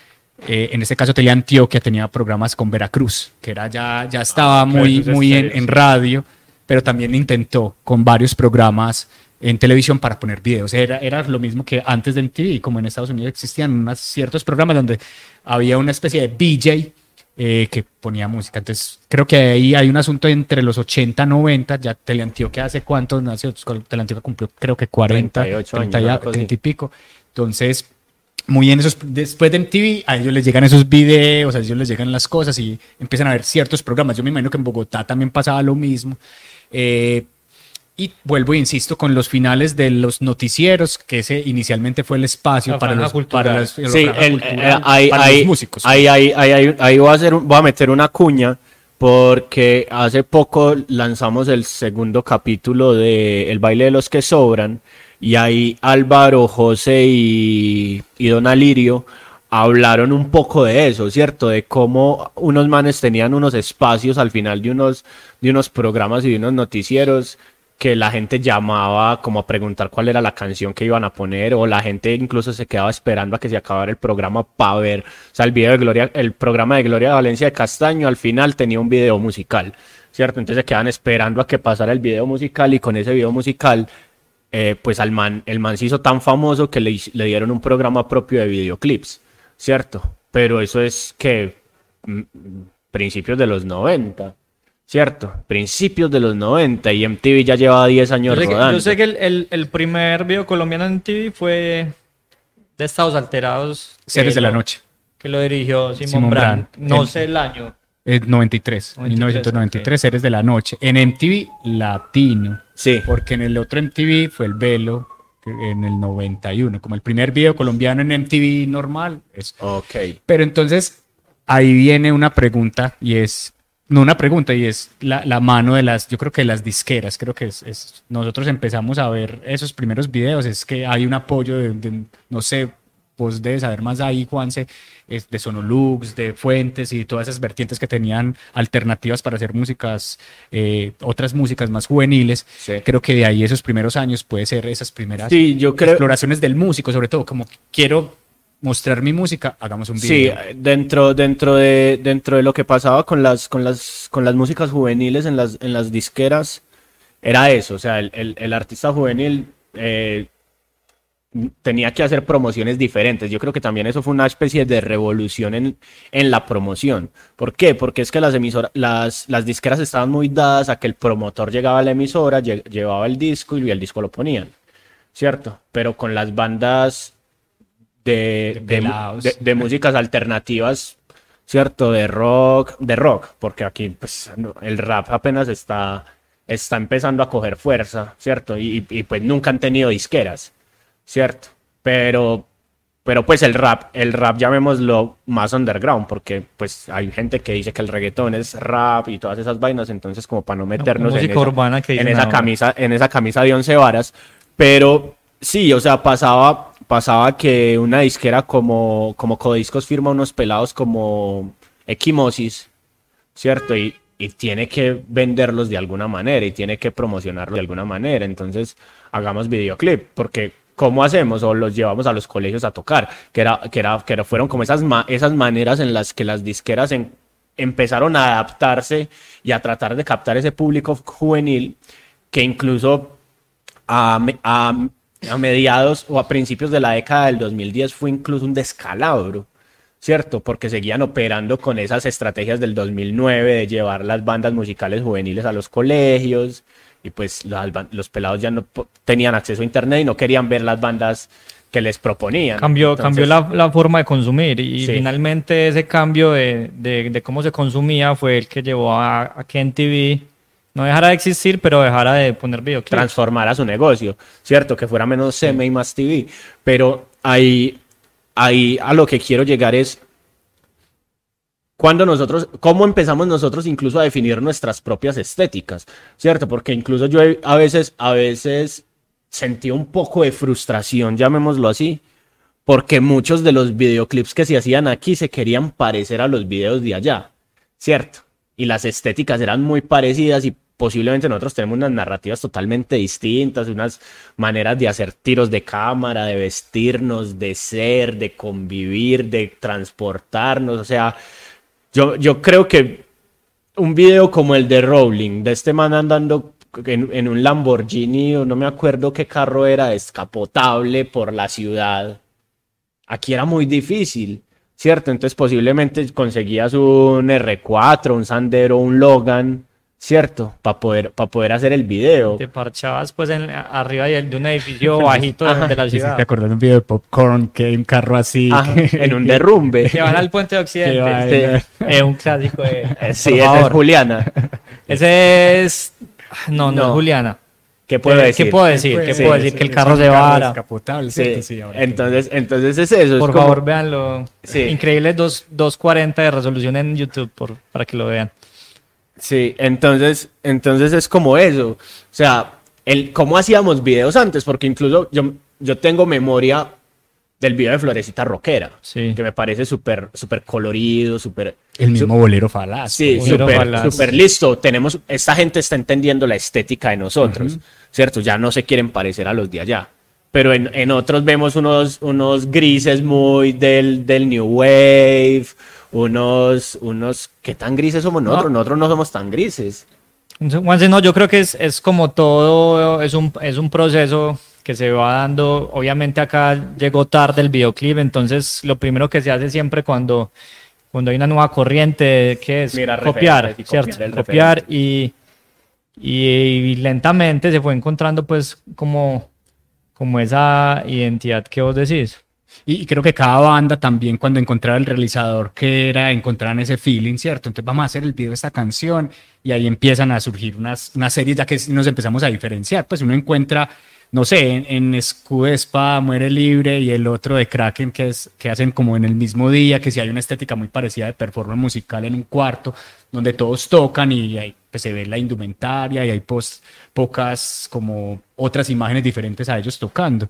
Eh, en este caso, Teleantioquia tenía programas con Veracruz, que era ya, ya estaba Ah, muy, muy en, en radio, pero también intentó con varios programas en televisión para poner videos. Era, era lo mismo que antes de MTV, como en Estados Unidos existían unos ciertos programas donde había una especie de DJ eh, que ponía música. Entonces, creo que ahí hay un asunto entre los 80, 90, ya Teleantioquia hace cuánto nació, Teleantioquia cumplió creo que 40, 38 años, 30, ya, una cosa así. 30 y pico. Entonces, muy bien, esos, después de MTV, a ellos les llegan esos videos, a ellos les llegan las cosas y empiezan a ver ciertos programas. Yo me imagino que en Bogotá también pasaba lo mismo. Eh, y vuelvo e insisto con los finales de los noticieros, que ese inicialmente fue el espacio La para los, cultural. para los- la Sí, franja el- cultural, ahí, para ahí- los músicos. ahí, ahí, ahí, ahí- ahí voy, a hacer, un- voy a meter una cuña porque hace poco lanzamos el segundo capítulo de El baile de los que sobran y ahí Álvaro, José y, y Don Alirio hablaron un poco de eso, ¿cierto? De cómo unos manes tenían unos espacios al final de unos, de unos programas y de unos noticieros que la gente llamaba como a preguntar cuál era la canción que iban a poner o la gente incluso se quedaba esperando a que se acabara el programa para ver, o sea, el video de Gloria, el programa de Gloria Valencia de Castaño al final tenía un video musical, ¿cierto? Entonces se quedaban esperando a que pasara el video musical y con ese video musical eh, pues al man, el man se hizo tan famoso que le, le dieron un programa propio de videoclips, ¿cierto? Pero eso es que mm, principios de los 90. ¿Cierto? Principios de los 90 y MTV ya llevaba 10 años Yo sé que, yo sé que el, el- el primer video colombiano en TV fue de Estados Alterados. Seres de la Noche. Que lo dirigió Simón, Simón Brand. Brand. No El- sé el año. Eh, 93, 93, 1993, Seres de la Noche. En MTV Latino. Sí, Porque en el otro MTV fue el Velo en el 91, como el primer video colombiano en MTV normal. es- ok. Pero entonces ahí viene una pregunta y es, no una pregunta, y es la, la mano de las, yo creo que las disqueras, creo que es, es- nosotros empezamos a ver esos primeros videos, es que hay un apoyo de, de, no sé, vos debes saber más ahí, Juanse, es de Sonolux, de Fuentes y todas esas vertientes que tenían alternativas para hacer músicas, eh, otras músicas más juveniles. Sí. Creo que de ahí esos primeros años puede ser esas primeras Sí, yo creo. exploraciones del músico, sobre todo, como quiero mostrar mi música, hagamos un Sí, video. dentro, dentro, de, dentro de lo que pasaba con las, con las, con las músicas juveniles en las, en las disqueras, era eso. O sea, el, el- el artista juvenil eh, tenía que hacer promociones diferentes. Yo creo que también eso fue una especie de revolución en, en la promoción. ¿Por qué? Porque es que las emisoras, las, las disqueras estaban muy dadas a que el promotor llegaba a la emisora, lle- llevaba el disco y el disco lo ponían. ¿Cierto? Pero con las bandas de, De de músicas alternativas, ¿cierto? De rock, de rock, porque aquí pues, el rap apenas está, está empezando a coger fuerza, ¿cierto? Y, y, pues nunca han tenido disqueras, ¿cierto? Pero, pero pues el rap, el rap llamémoslo más underground, porque pues hay gente que dice que el reggaetón es rap y todas esas vainas, entonces como para no meternos en esa, urbana que en dicen esa ahora. camisa, en esa camisa de once varas, pero sí, o sea, pasaba, pasaba que una disquera como, como Codiscos firma unos pelados como Equimosis, ¿cierto? Y, y tiene que venderlos de alguna manera y tiene que promocionarlos de alguna manera. Entonces, hagamos videoclip, porque ¿cómo hacemos? O los llevamos a los colegios a tocar, que, era, que, era, que fueron como esas, esas maneras en las que las disqueras empezaron a adaptarse y a tratar de captar ese público juvenil que incluso a- a mediados o a principios de la década del 2010 fue incluso un descalabro, ¿cierto? Porque seguían operando con esas estrategias del 2009 de llevar las bandas musicales juveniles a los colegios y pues ban- los pelados ya no tenían acceso a internet y no querían ver las bandas que les proponían. Cambió, Entonces, cambió la, la forma de consumir y Sí. finalmente ese cambio de, de- de cómo se consumía fue el que llevó a, a que en TV no dejara de existir, pero dejara de poner videoclips. transformar a su negocio, ¿cierto? Que fuera menos CM y más TV. Pero ahí, ahí a lo que quiero llegar es cuando nosotros, cómo empezamos nosotros incluso a definir nuestras propias estéticas, ¿cierto? Porque incluso yo a veces, a veces sentí un poco de frustración, llamémoslo así, porque muchos de los videoclips que se hacían aquí se querían parecer a los videos de allá, ¿cierto? Y las estéticas eran muy parecidas y posiblemente nosotros tenemos unas narrativas totalmente distintas, unas maneras de hacer tiros de cámara, de vestirnos, de ser, de convivir, de transportarnos, o sea, yo, yo creo que un video como el de Rowling, de este man andando en, un Lamborghini, o no me acuerdo qué carro era, descapotable por la ciudad. Aquí era muy difícil, ¿cierto? Entonces posiblemente conseguías un R4, un Sandero, un Logan, ¿cierto? Para poder, para poder hacer el video. Te parchabas pues en, arriba de, de un edificio bajito de, de la ciudad. ¿Te acuerdas de un video de Popcorn que hay un carro así? Ajá, que- en un derrumbe. Que van al puente de va Occidente. en- Es un clásico de... Eh, Sí, esa es. Juliana. Ese es... No, no, No. es Juliana. ¿Qué puedo ¿Qué- decir? ¿Qué puedo decir? ¿Qué Sí, puedo sí, decir? Que el es carro se vara. descapotable, Sí, ¿cierto? Sí, ahora que- entonces, entonces es eso. es Por como- favor, véanlo. Sí. Increíble dos- 240 de resolución en YouTube por, para que lo vean. Sí, entonces, entonces es como eso. O sea, el, ¿cómo hacíamos videos antes? Porque incluso yo, yo tengo memoria del video de Florecita Rockera, Sí. que me parece súper súper colorido, súper El mismo bolero falaz. Sí, súper listo. Tenemos, esta gente está entendiendo la estética de nosotros, ¿cierto? Ya no se quieren parecer a los de allá. Pero en, en otros vemos unos, unos grises muy del, del New Wave, unos, unos, ¿qué tan grises somos nosotros? Nosotros no somos tan grises. Juanse, no, yo creo que es, es como todo, es un, es un proceso que se va dando. Obviamente acá llegó tarde el videoclip, entonces lo primero que se hace siempre cuando, cuando hay una nueva corriente, que es Mira, copiar, y copiar ¿cierto? Copiar y, y, y lentamente se fue encontrando pues como, como esa identidad que vos decís. Y creo que cada banda también cuando encontraba el realizador que era, encontraban ese feeling, ¿cierto? Entonces vamos a hacer el video de esta canción y ahí empiezan a surgir unas, unas series ya que nos empezamos a diferenciar. Pues uno encuentra, no sé, en, en Escudo Espada, Muere Libre y el otro de Kraken que, es, que hacen como en el mismo día, que si hay una estética muy parecida de performance musical en un cuarto, donde todos tocan y ahí pues, se ve la indumentaria y hay pos- pocas como otras imágenes diferentes a ellos tocando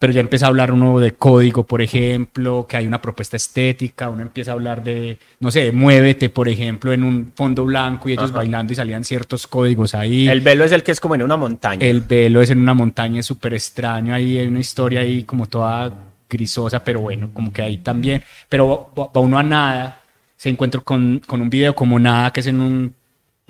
pero ya empieza a hablar uno de código, por ejemplo, que hay una propuesta estética, uno empieza a hablar de, no sé, de muévete, por ejemplo, en un fondo blanco y ellos Ajá. bailando y salían ciertos códigos ahí. El velo es el que es como en una montaña. El velo es en una montaña es súper extraño, ahí hay una historia ahí como toda grisosa, pero bueno, como que ahí también, pero va va uno a nada, se encuentra con, con un video como nada, que es en un,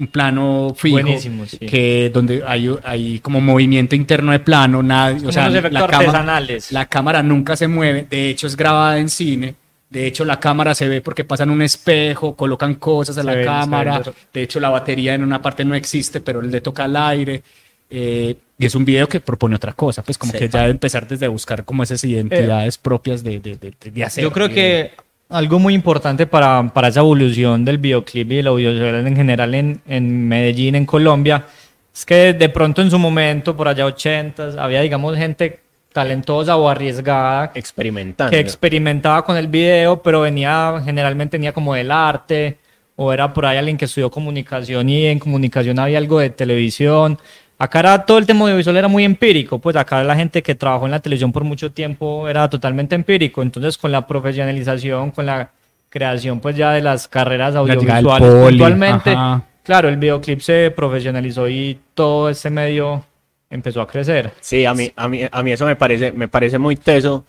un plano fijo, sí. que donde hay, hay como movimiento interno de plano, nada, o sea, la cámara, la cámara nunca se mueve, de hecho es grabada en cine, de hecho la cámara se ve porque pasan un espejo, colocan cosas a Se la cámara, de hecho la batería en una parte no existe, pero él le toca al aire, eh, y es un video que propone otra cosa, pues como que ya de empezar desde buscar como esas identidades propias de, de, de, de hacer. Yo creo que algo muy importante para, para esa evolución del videoclip y del audiovisual en general en, en Medellín, en Colombia, es que de pronto en su momento, por allá 80, había, digamos, gente talentosa o arriesgada experimentando. que experimentaba con el video, pero venía, generalmente venía como del arte, o era por ahí alguien que estudió comunicación y en comunicación había algo de televisión. Acá era, todo el tema audiovisual era muy empírico, pues acá la gente que trabajó en la televisión por mucho tiempo era totalmente empírico, entonces con la profesionalización, con la creación pues ya de las carreras audiovisuales ajá. claro, el videoclip se profesionalizó y todo este medio empezó a crecer. Sí, a mí, a mí, a mí eso me parece, me parece muy teso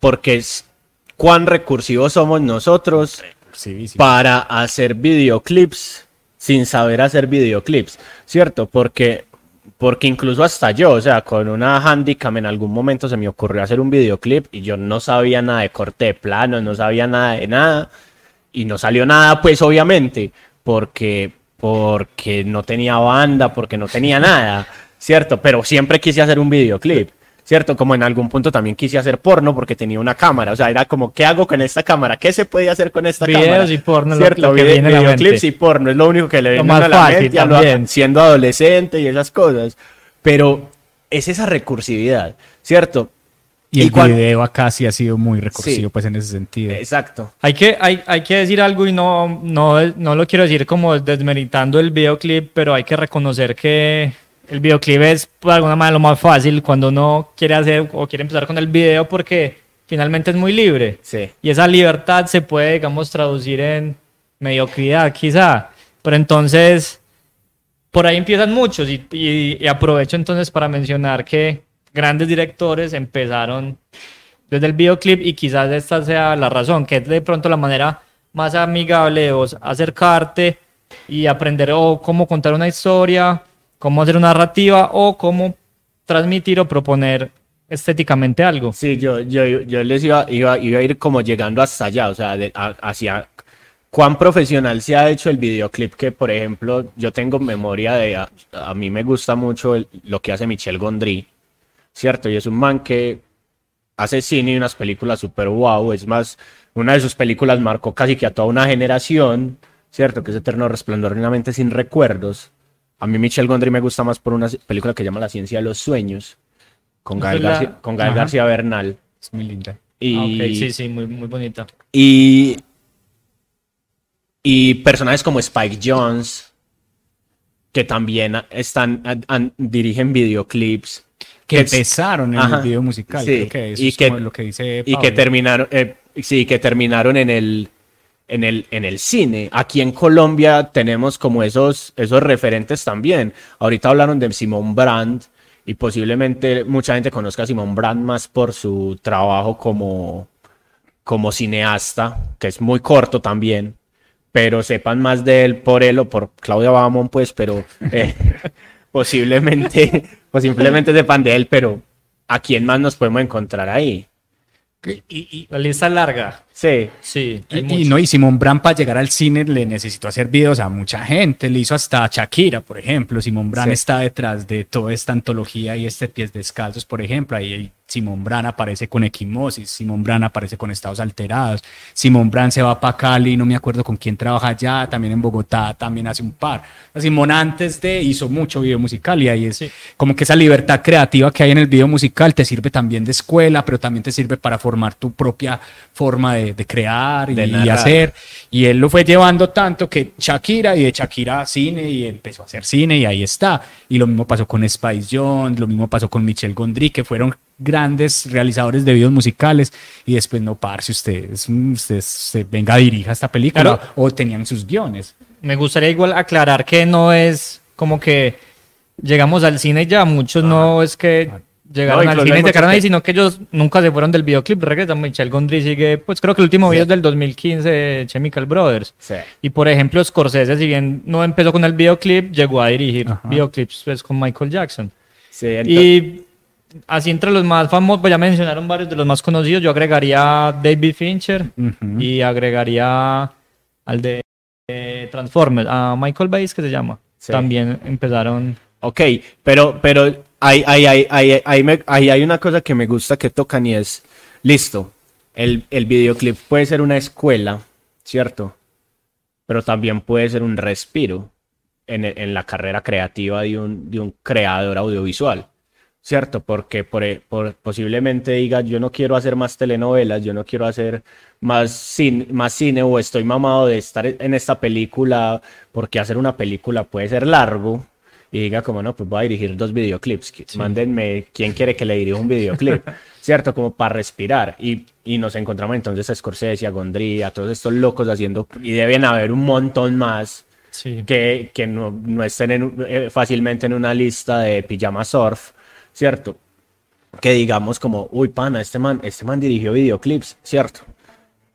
porque es cuán recursivos somos nosotros Sí, sí. para hacer videoclips sin saber hacer videoclips, ¿cierto? Porque, porque incluso hasta yo, o sea, con una Handicam en algún momento se me ocurrió hacer un videoclip y yo no sabía nada de corte de plano, no sabía nada de nada y no salió nada, pues obviamente, porque, porque no tenía banda, porque no tenía nada, ¿cierto? Pero siempre quise hacer un videoclip. ¿Cierto? Como en algún punto también quise hacer porno porque tenía una cámara. O sea, era como, ¿qué hago con esta cámara? ¿Qué se puede hacer con esta Videos cámara? y porno es lo- ¿Cierto? lo que Vide- viene videoclips y porno es lo único que le viene a la mente a lo- también. siendo adolescente y esas cosas. Pero es esa recursividad, ¿cierto? Y el video acá sí ha sido muy recursivo, Sí. pues en ese sentido. Exacto. Hay que, hay, hay que decir algo y no, no, no lo quiero decir como desmeritando el videoclip, pero hay que reconocer que el videoclip es de alguna manera lo más fácil cuando uno quiere hacer o quiere empezar con el video porque finalmente es muy libre. Sí. Y esa libertad se puede, digamos, traducir en mediocridad quizá. Pero entonces, por ahí empiezan muchos y, y- y aprovecho entonces para mencionar que grandes directores empezaron desde el videoclip y quizás esta sea la razón, que es de pronto la manera más amigable de vos acercarte y aprender o cómo contar una historia, cómo hacer una narrativa o cómo transmitir o proponer estéticamente algo. Sí, yo, yo, yo les iba, iba, iba a ir como llegando hasta allá, o sea, de- hacia cuán profesional se ha hecho el videoclip, que por ejemplo, yo tengo memoria de, a, a mí me gusta mucho lo que hace Michel Gondry, ¿cierto? Y es un man que hace cine y unas películas súper wow, es más, una de sus películas marcó casi que a toda una generación, ¿cierto? Que es Eterno Resplandor de sin recuerdos. A mí Michel Gondry me gusta más por una película que se llama La ciencia de los sueños, con Gael, la- García, con Gael Ajá. García Bernal. Es muy linda. Y, Ah, sí, sí, muy, muy bonita. y, y personajes como Spike Jones, que también están, an- an- dirigen videoclips. que empezaron en Ajá, el video musical. sí, Creo que eso y es que- como lo que dice y que terminaron, eh, sí, que terminaron en el, en el, en el cine. Aquí en Colombia tenemos como esos, esos referentes también. Ahorita hablaron de Simón Brand y posiblemente mucha gente conozca a Simón Brand más por su trabajo como, como cineasta, que es muy corto también. Pero sepan más de él por él o por Claudia Bamón, pues, pero eh, posiblemente, posiblemente sepan de él, pero ¿a quién más nos podemos encontrar ahí? Y, y- La lista larga. Sí, Sí. Y, no, y Simón Brand para llegar al cine le necesitó hacer videos a mucha gente, le hizo hasta a Shakira, por ejemplo. Simón Brand Sí. está detrás de toda esta antología y este Pies Descalzos, por ejemplo. Ahí Simón Brand aparece con Equimosis, Simón Brand aparece con Estados Alterados, Simón Brand se va para Cali, no me acuerdo con quién trabaja allá, también en Bogotá, también hace un par. Simón antes de hizo mucho video musical y ahí es Sí. como que esa libertad creativa que hay en el video musical te sirve también de escuela, pero también te sirve para formar tu propia forma de, de crear y, De y hacer. Y él lo fue llevando tanto que Shakira y de Shakira a cine y empezó a hacer cine y ahí está. Y lo mismo pasó con Spice Jones, lo mismo pasó con Michel Gondry, que fueron grandes realizadores de videos musicales y después no parce ustedes, usted, usted venga dirija esta película Claro. o tenían sus guiones. Me gustaría igual aclarar que no es como que llegamos al cine y ya, muchos no es que llegaron No, al cine y se quedaron muchos ahí, sino que ellos nunca se fueron del videoclip, regresan, Michel Gondry sigue, pues creo que el último video es del 2015 de Chemical Brothers. sí. Y por ejemplo, Scorsese, si bien no empezó con el videoclip, llegó a dirigir Ajá. videoclips pues, con Michael Jackson. Sí, ento- Y así entre los más famosos, pues ya mencionaron varios de los más conocidos, yo agregaría a David Fincher y agregaría al de eh, Transformers, a Michael Bay, que se llama. Sí. También empezaron. Ok, pero, pero hay, me- hay- hay una cosa que me gusta que tocan y es, listo, el, el videoclip puede ser una escuela, ¿cierto? Pero también puede ser un respiro en, en la carrera creativa de un, de un creador audiovisual, ¿cierto? Porque por, e- por- posiblemente diga, yo no quiero hacer más telenovelas, yo no quiero hacer más cine, más cine o estoy mamado de estar en esta película, porque hacer una película puede ser largo y diga como no, pues voy a dirigir dos videoclips, mándenme quién quiere que le dirija un videoclip, ¿cierto? Como para respirar. Y, y nos encontramos entonces a Scorsese, a Gondry, a todos estos locos haciendo, y deben haber un montón más Sí. que, que no, no estén en eh, fácilmente en una lista de pijama surf, ¿cierto? Que digamos como, uy, pana, este man, este man dirigió videoclips, ¿cierto?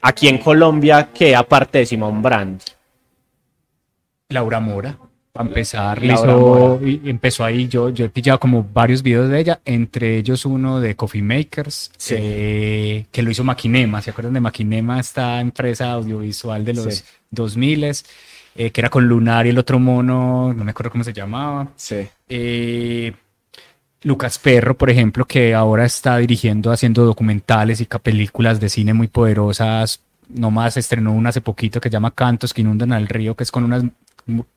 Aquí en Colombia, que aparte de Simón Brand, Laura Mora, para empezar, hizo- y empezó ahí, yo, yo he pillado como varios videos de ella, entre ellos uno de Coffee Makers, Sí. eh, que lo hizo Maquinema, ¿se acuerdan de Maquinema, esta empresa audiovisual de los Sí. 2000 eh, que era con Lunar y el otro mono, no me acuerdo cómo se llamaba. sí. Eh, Lucas Perro, por ejemplo, que ahora está dirigiendo, haciendo documentales y películas de cine muy poderosas. Nomás estrenó una hace poquito que se llama Cantos que inundan al río, que es con unas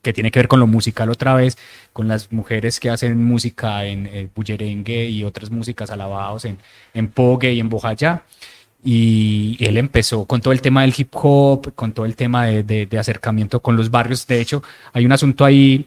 que tiene que ver con lo musical otra vez, con las mujeres que hacen música en eh, y otras músicas alabados en, en Pogue y en Bojayá. Y él empezó con todo el tema del hip hop, con todo el tema de, de- de acercamiento con los barrios. De hecho, hay un asunto ahí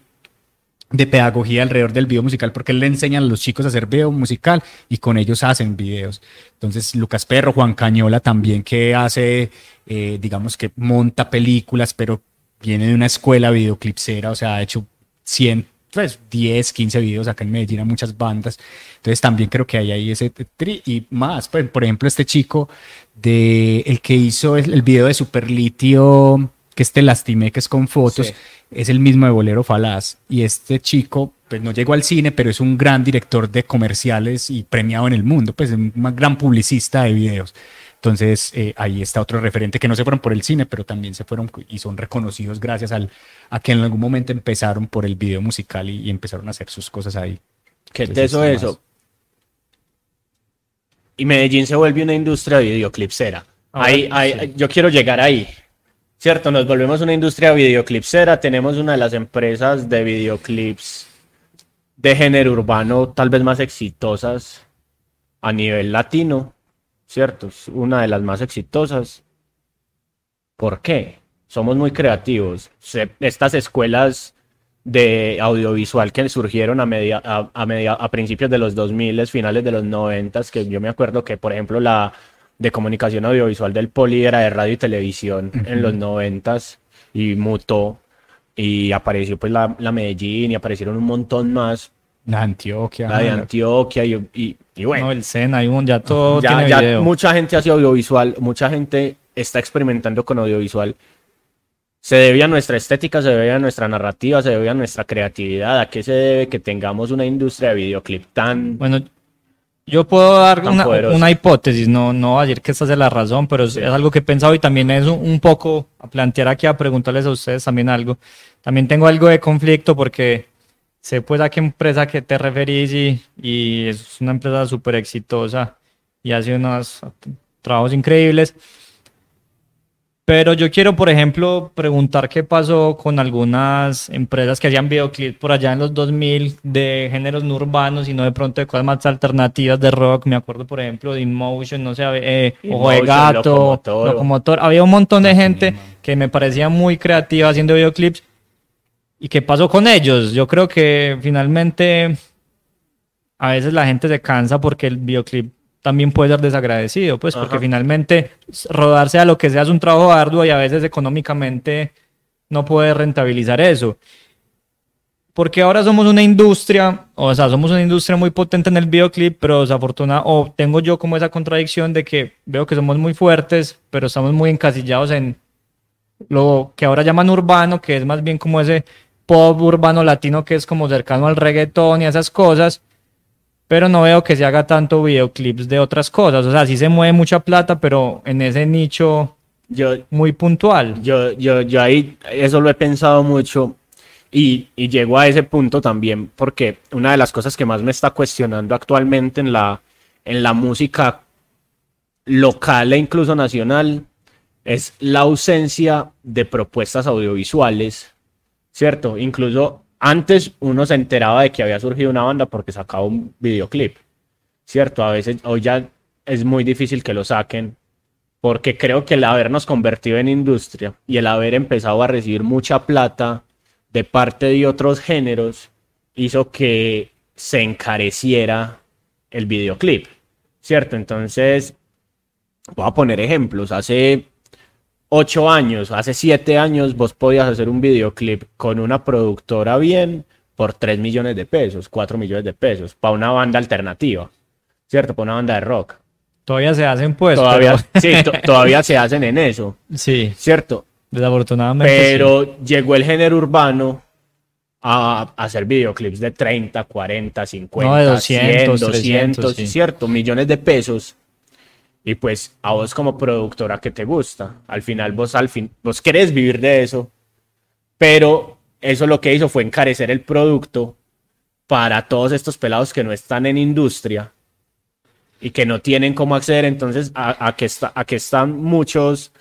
de pedagogía alrededor del video musical, porque le enseña a los chicos a hacer video musical y con ellos hacen videos. Entonces, Lucas Perro, Juan Cañola también, que hace, eh, digamos que monta películas, pero viene de una escuela videoclipsera, o sea, ha hecho 100, pues 10, 15 videos acá en Medellín a muchas bandas. Entonces, también creo que hay ahí ese tri y más. Pues, por ejemplo, este chico de el que hizo el, el video de Superlitio, que este lastimé, que es con fotos Sí. es el mismo de Bolero Falaz. Y este chico, pues no llegó al cine, pero es un gran director de comerciales y premiado en el mundo, pues un gran publicista de videos. Entonces, eh, ahí está otro referente que no se fueron por el cine, pero también se fueron y son reconocidos gracias al, a que en algún momento empezaron por el video musical y, y empezaron a hacer sus cosas ahí. ¿Qué teso eso? más. Y Medellín se vuelve una industria videoclipsera. Ahora Ahí, sí. ahí- yo quiero llegar ahí. ¿Cierto? Nos volvemos una industria videoclipsera. Tenemos una de las empresas de videoclips de género urbano tal vez más exitosas a nivel latino. ¿Cierto? Es una de las más exitosas. ¿Por qué? Somos muy creativos. Estas escuelas de audiovisual que surgieron a, media, a principios de los 2000, finales de los 90, que yo me acuerdo que, por ejemplo, la de comunicación audiovisual del Poli era de radio y televisión en los 90 y mutó y apareció pues la, la Medellín y aparecieron un montón más La Antioquia. la de. Antioquia y, y, y bueno, No, el Sena, hay un, ya todo ya, tiene ya video. mucha gente hace audiovisual, mucha gente está experimentando con audiovisual. Se debe a nuestra estética, se debe a nuestra narrativa, se debe a nuestra creatividad. ¿A qué se debe que tengamos una industria de videoclip tan... Bueno, yo puedo dar una, una hipótesis, no, no voy a decir que esta sea la razón, pero es, Sí. es algo que he pensado y también es un, un poco a plantear aquí, a preguntarles a ustedes también algo. También tengo algo de conflicto porque sé pues a qué empresa que te referís y, y es una empresa súper exitosa y hace unos trabajos increíbles. Pero yo quiero, por ejemplo, preguntar qué pasó con algunas empresas que hacían videoclips por allá en los 2000 de géneros no urbanos y no de pronto de cosas más alternativas de rock. Me acuerdo, por ejemplo, de InMotion, no sé, eh, Ojo de Gato, Locomotor. Locomotor. Había un montón de gente que me parecía muy creativa haciendo videoclips. ¿Y qué pasó con ellos? Yo creo que finalmente a veces la gente se cansa porque el videoclip también puede ser desagradecido, pues porque Ajá. finalmente s- rodarse a lo que sea es un trabajo arduo y a veces económicamente no puede rentabilizar eso. Porque ahora somos una industria, o sea, somos una industria muy potente en el videoclip, pero desafortunadamente, o tengo yo como esa contradicción de que veo que somos muy fuertes, pero estamos muy encasillados en lo que ahora llaman urbano, que es más bien como ese pop urbano latino que es como cercano al reggaetón y a esas cosas, pero no veo que se haga tanto videoclips de otras cosas. O sea, sí se mueve mucha plata, pero en ese nicho Yo, muy puntual. yo, yo, yo ahí eso lo he pensado mucho y, y llego a ese punto también porque una de las cosas que más me está cuestionando actualmente en la, en la música local e incluso nacional es la ausencia de propuestas audiovisuales, ¿cierto? Incluso antes uno se enteraba de que había surgido una banda porque sacaba un videoclip, ¿cierto? A veces hoy ya es muy difícil que lo saquen porque creo que el habernos convertido en industria y el haber empezado a recibir mucha plata de parte de otros géneros hizo que se encareciera el videoclip, ¿cierto? Entonces, voy a poner ejemplos. Hace ocho años, hace siete años, vos podías hacer un videoclip con una productora bien por 3 millones de pesos, 4 millones de pesos, para una banda alternativa, ¿cierto? Para una banda de rock. Todavía se hacen pues. todavía, pero- sí, to- todavía se hacen en eso, sí, ¿cierto? desafortunadamente. sí. Pero llegó el género urbano a, a hacer videoclips de 30, 40, 50, No, de 200, 100, 200, sí. ¿cierto? Millones de pesos. Y pues a vos como productora que te gusta, al final vos al fin vos querés vivir de eso, pero eso lo que hizo fue encarecer el producto para todos estos pelados que no están en industria y que no tienen cómo acceder, entonces a, a que, está, a que están muchos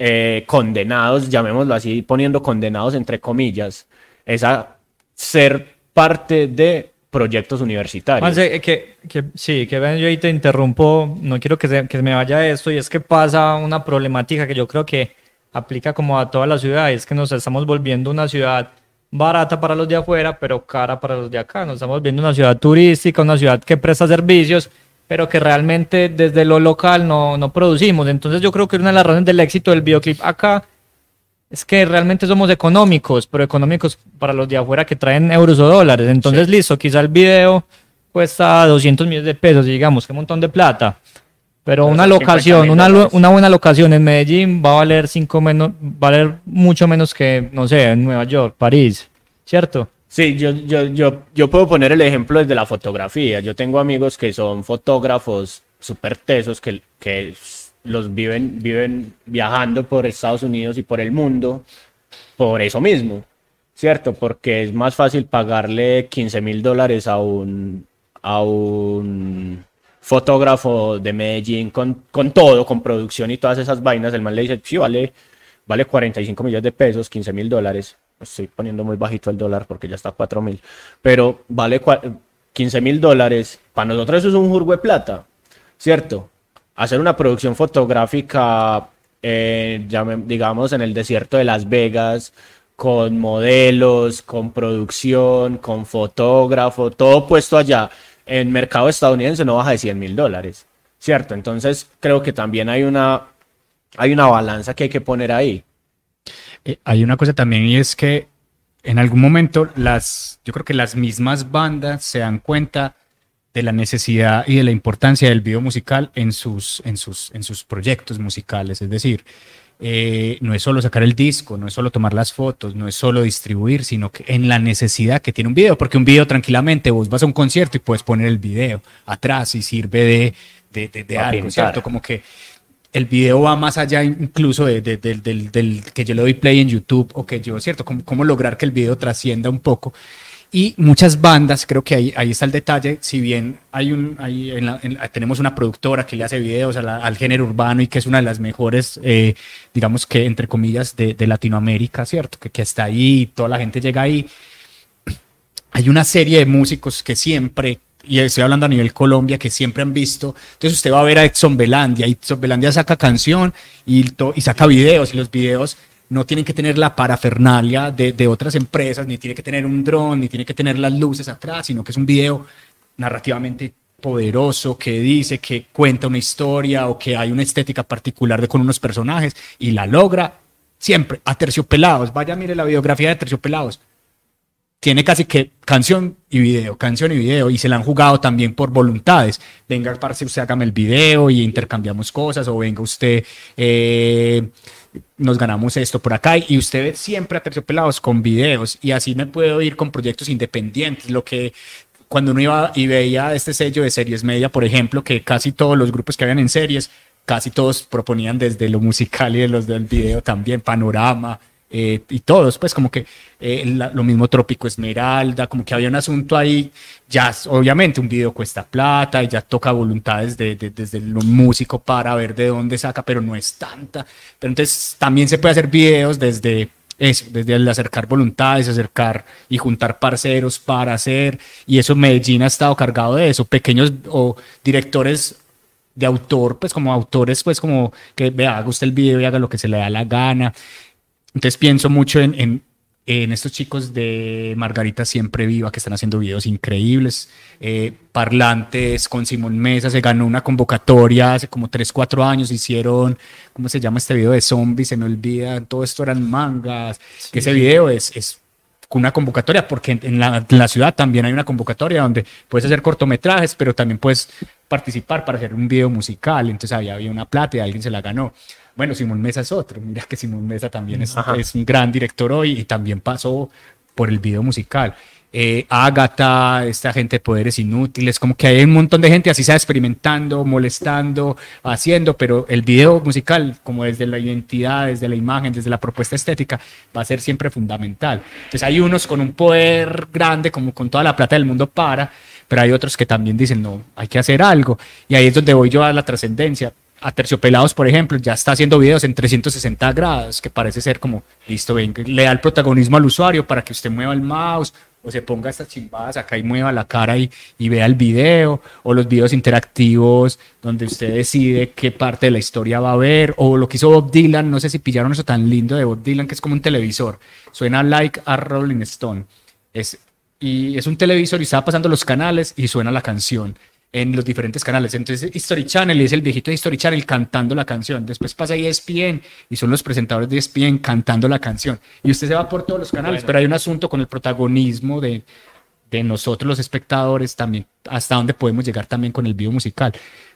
eh, condenados, llamémoslo así, poniendo condenados entre comillas, es a ser parte de proyectos universitarios. Juanse, eh, que, que, sí, que ven, yo ahí te interrumpo, no quiero que se, que me vaya esto, y es que pasa una problemática que yo creo que aplica como a toda la ciudad, y es que nos estamos volviendo una ciudad barata para los de afuera, pero cara para los de acá, nos estamos volviendo una ciudad turística, una ciudad que presta servicios, pero que realmente desde lo local no, no producimos, entonces yo creo que una de las razones del éxito del videoclip acá es que realmente somos económicos, pero económicos para los de afuera que traen euros o dólares. Entonces, listo, quizá el video cuesta 200 millones de pesos, digamos, que montón de plata. Pero Pero una locación, 50.000 una, una buena locación en Medellín va a valer cinco menos, va a valer mucho menos que, no sé, en Nueva York, París, ¿cierto? Sí, yo, yo, yo, yo puedo poner el ejemplo desde la fotografía. Yo tengo amigos que son fotógrafos súper tesos que, que los viven, viven viajando por Estados Unidos y por el mundo por eso mismo, ¿cierto? Porque es más fácil pagarle 15 mil dólares a un, a un fotógrafo de Medellín con, con todo, con producción y todas esas vainas. El man le dice, sí, vale, vale 45 millones de pesos, 15 mil dólares. Estoy poniendo muy bajito el dólar porque ya está a 4 mil, pero vale cua- 15 mil dólares. Para nosotros eso es un jurgo de plata, ¿cierto? Hacer una producción fotográfica, eh, digamos, en el desierto de Las Vegas, con modelos, con producción, con fotógrafo, todo puesto allá. En mercado estadounidense no baja de 100 mil dólares, ¿cierto? Entonces creo que también hay una, hay una balanza que hay que poner ahí. Eh, hay una cosa también y es que en algún momento las, yo creo que las mismas bandas se dan cuenta de la necesidad y de la importancia del video musical en sus, en sus, en sus proyectos musicales. Es decir, eh, no es solo sacar el disco, no es solo tomar las fotos, no es solo distribuir, sino que en la necesidad que tiene un video, porque un video tranquilamente vos vas a un concierto y puedes poner el video atrás y sirve de, de, de, algo, ¿cierto? Como que el video va más allá incluso de, del, que yo le doy play en YouTube o que yo, ¿cierto? Cómo, cómo lograr que el video trascienda un poco. Y muchas bandas, creo que ahí, ahí está el detalle, si bien hay un, hay tenemos una productora que le hace videos al género urbano y que es una de las mejores, eh, digamos que entre comillas, de, de Latinoamérica, ¿cierto? Que, que está ahí, toda la gente llega ahí. Hay una serie de músicos que siempre y estoy hablando a nivel Colombia, que siempre han visto. Entonces usted va a ver a Edson Belandia, y Edson Belandia saca canción y, y saca videos, y los videos no tienen que tener la parafernalia de, de, otras empresas, ni tiene que tener un dron, ni tiene que tener las luces atrás, sino que es un video narrativamente poderoso que dice que cuenta una historia o que hay una estética particular de con unos personajes y la logra siempre a terciopelados. Vaya, mire la biografía de terciopelados. Tiene casi que canción y video, canción y video, y se la han jugado también por voluntades. Venga, parce, usted hágame el video y intercambiamos cosas, o venga usted, eh, nos ganamos esto por acá y usted siempre a terciopelados con videos y así me puedo ir con proyectos independientes, lo que cuando uno iba y veía este sello de series media, por ejemplo, que casi todos los grupos que habían en series, casi todos proponían desde lo musical y de los del video también, panorama, eh, y todos, pues como que eh, lo mismo Trópico Esmeralda, como que había un asunto ahí, ya obviamente un video cuesta plata y ya toca voluntades de, desde el músico para ver de dónde saca, pero no es tanta. Pero entonces también se puede hacer videos desde eso, desde el acercar voluntades, acercar y juntar parceros para hacer, y eso Medellín ha estado cargado de eso, pequeños o directores de autor, pues como autores, pues como que vea, haga usted el video y haga lo que se le da la gana. Entonces pienso mucho en, en, en, estos chicos de Margarita Siempre Viva que están haciendo videos increíbles. Eh, Parlantes con Simón Mesa se ganó una convocatoria hace como 3, 4 años. Hicieron, ¿cómo se llama este video de zombies? Se me olvida, todo esto eran mangas. que ese video es, es una convocatoria, porque en la, en la, ciudad también hay una convocatoria donde puedes hacer cortometrajes, pero también puedes participar para hacer un video musical. Entonces había, había una plata y alguien se la ganó. Bueno, Simón Mesa es otro. Mira que Simón Mesa también es, es un gran director hoy y también pasó por el video musical. Eh, Agatha, esta gente de poderes inútiles, como que hay un montón de gente así está experimentando, molestando, haciendo, pero el video musical, como desde la identidad, desde la imagen, desde la propuesta estética, va a ser siempre fundamental. Entonces hay unos con un poder grande, como con toda la plata del mundo para, pero hay otros que también dicen, no, hay que hacer algo. Y ahí es donde voy yo a la trascendencia a Terciopelados, por ejemplo, ya está haciendo videos en 360 grados, que parece ser como, listo, venga, le da el protagonismo al usuario para que usted mueva el mouse o se ponga estas chimbadas acá y mueva la cara y, y vea el video, o los videos interactivos donde usted decide qué parte de la historia va a ver, o lo que hizo Bob Dylan, no sé si pillaron eso tan lindo de Bob Dylan, que es como un televisor, suena like a Rolling Stone, es, y es un televisor y está pasando los canales y suena la canción en los diferentes canales. Entonces, History Channel es el viejito de History Channel cantando la canción. Después pasa ESPN y son los presentadores de ESPN cantando la canción. Y usted se va por todos los canales, pero hay un asunto con el protagonismo de, de nosotros los espectadores también, hasta dónde podemos llegar también con el video musical.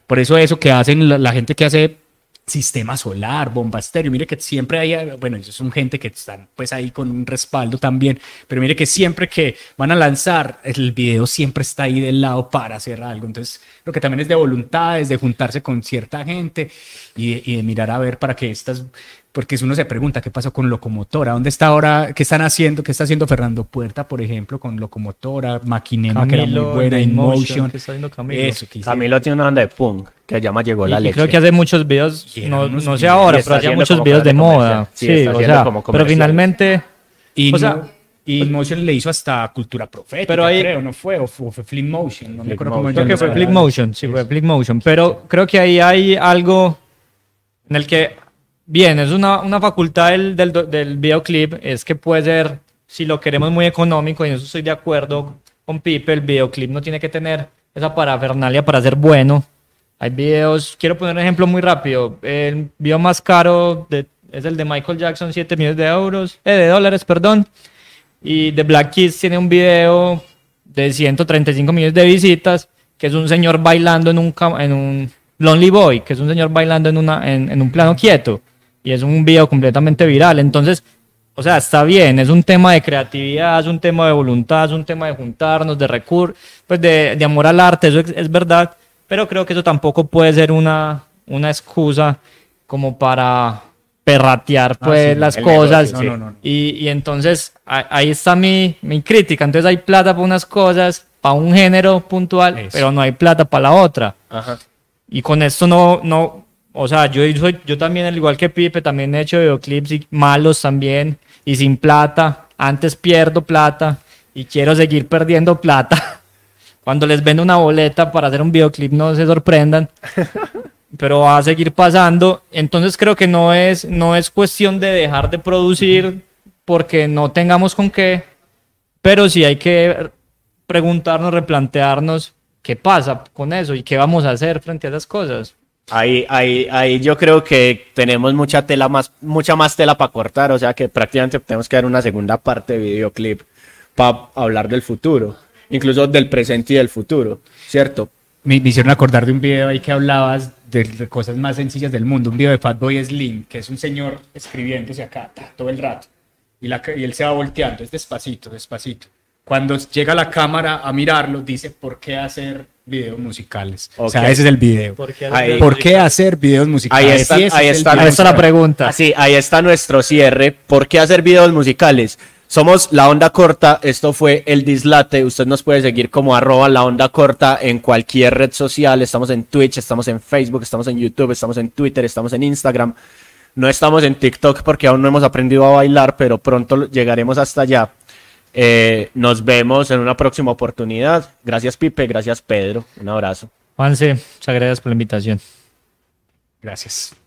Por eso eso que hacen la, la gente que hace sistema solar, bomba estéreo. Mire que siempre hay, bueno, ellos son gente que están pues ahí con un respaldo también, pero mire que siempre que van a lanzar, el video siempre está ahí del lado para hacer algo. Entonces, lo que también es de voluntades, de juntarse con cierta gente y, y de mirar a ver para que estas porque uno se pregunta qué pasó con Locomotora, dónde está ahora, qué están haciendo, qué está haciendo Fernando Puerta, por ejemplo, con Locomotora, Maquinema, que era muy buena, InMotion. Camilo? Eso, Camilo tiene una banda de punk que se llama Llegó la y, leche. creo que hace muchos videos, no, no sé ahora, pero hacía muchos videos de moda. Sí, sí o sea, pero finalmente... Y o sea, y Motion le hizo hasta Cultura Profética, pero ahí, creo, ¿no fue? O fue, fue Flip Motion, no me acuerdo cómo Creo que fue Flip Motion, sí, fue Flip Motion. Pero creo que ahí hay algo en el que bien, es una, una facultad del, del, del videoclip, es que puede ser, si lo queremos muy económico, y en eso estoy de acuerdo con Pipe, el videoclip no tiene que tener esa parafernalia para ser bueno. Hay videos, quiero poner un ejemplo muy rápido, el video más caro de- es el de Michael Jackson, 7 millones de euros, eh, de dólares, perdón, y The Black Kids tiene un video de 135 millones de visitas, que es un señor bailando en un, en un Lonely Boy, que es un señor bailando en, una, en, en un plano quieto. Y es un video completamente viral. Entonces, o sea, está bien, es un tema de creatividad, es un tema de voluntad, es un tema de juntarnos, de recursos, pues de, de amor al arte, eso es, es verdad. Pero creo que eso tampoco puede ser una, una excusa como para perratear pues sí, las cosas. No, no, no. Y, y entonces ahí está mi, mi crítica. Entonces hay plata para unas cosas, para un género puntual, Eso. pero no hay plata para la otra. Ajá. Y con esto no, no, o sea, yo soy, yo también, al igual que Pipe, también he hecho videoclips y malos también, y sin plata. Antes pierdo plata y quiero seguir perdiendo plata. Cuando les vendo una boleta para hacer un videoclip, no se sorprendan. Pero va a seguir pasando. Entonces creo que no es, no es cuestión de dejar de producir porque no tengamos con qué, pero sí hay que preguntarnos, replantearnos qué pasa con eso y qué vamos a hacer frente a esas cosas. Ahí, ahí, ahí yo creo que tenemos mucha tela más, mucha más tela para cortar, o sea que prácticamente tenemos que dar una segunda parte de videoclip para hablar del futuro, incluso del presente y del futuro, ¿cierto? Me, me hicieron acordar de un video ahí que hablabas de, cosas más sencillas del mundo, un video de Fatboy Slim, que es un señor escribiéndose acá todo el rato, y, la, y él se va volteando, es despacito, despacito. Cuando llega la cámara a mirarlo, dice, ¿por qué hacer videos musicales? O sea, ese es el video. ¿Por qué Ahí- ¿Por qué hacer videos musicales? Ahí está- Sí, ahí es está Ahí está la pregunta. Así, ahí está nuestro cierre. ¿Por qué hacer videos musicales? Somos La Onda Corta, esto fue El Dislate, usted nos puede seguir como arroba La Onda Corta en cualquier red social, estamos en Twitch, estamos en Facebook, estamos en YouTube, estamos en Twitter, estamos en Instagram, no estamos en TikTok porque aún no hemos aprendido a bailar, pero pronto llegaremos hasta allá. Eh, nos vemos en una próxima oportunidad. Gracias Pipe, gracias Pedro, un abrazo. Juanse, muchas gracias por la invitación. Gracias.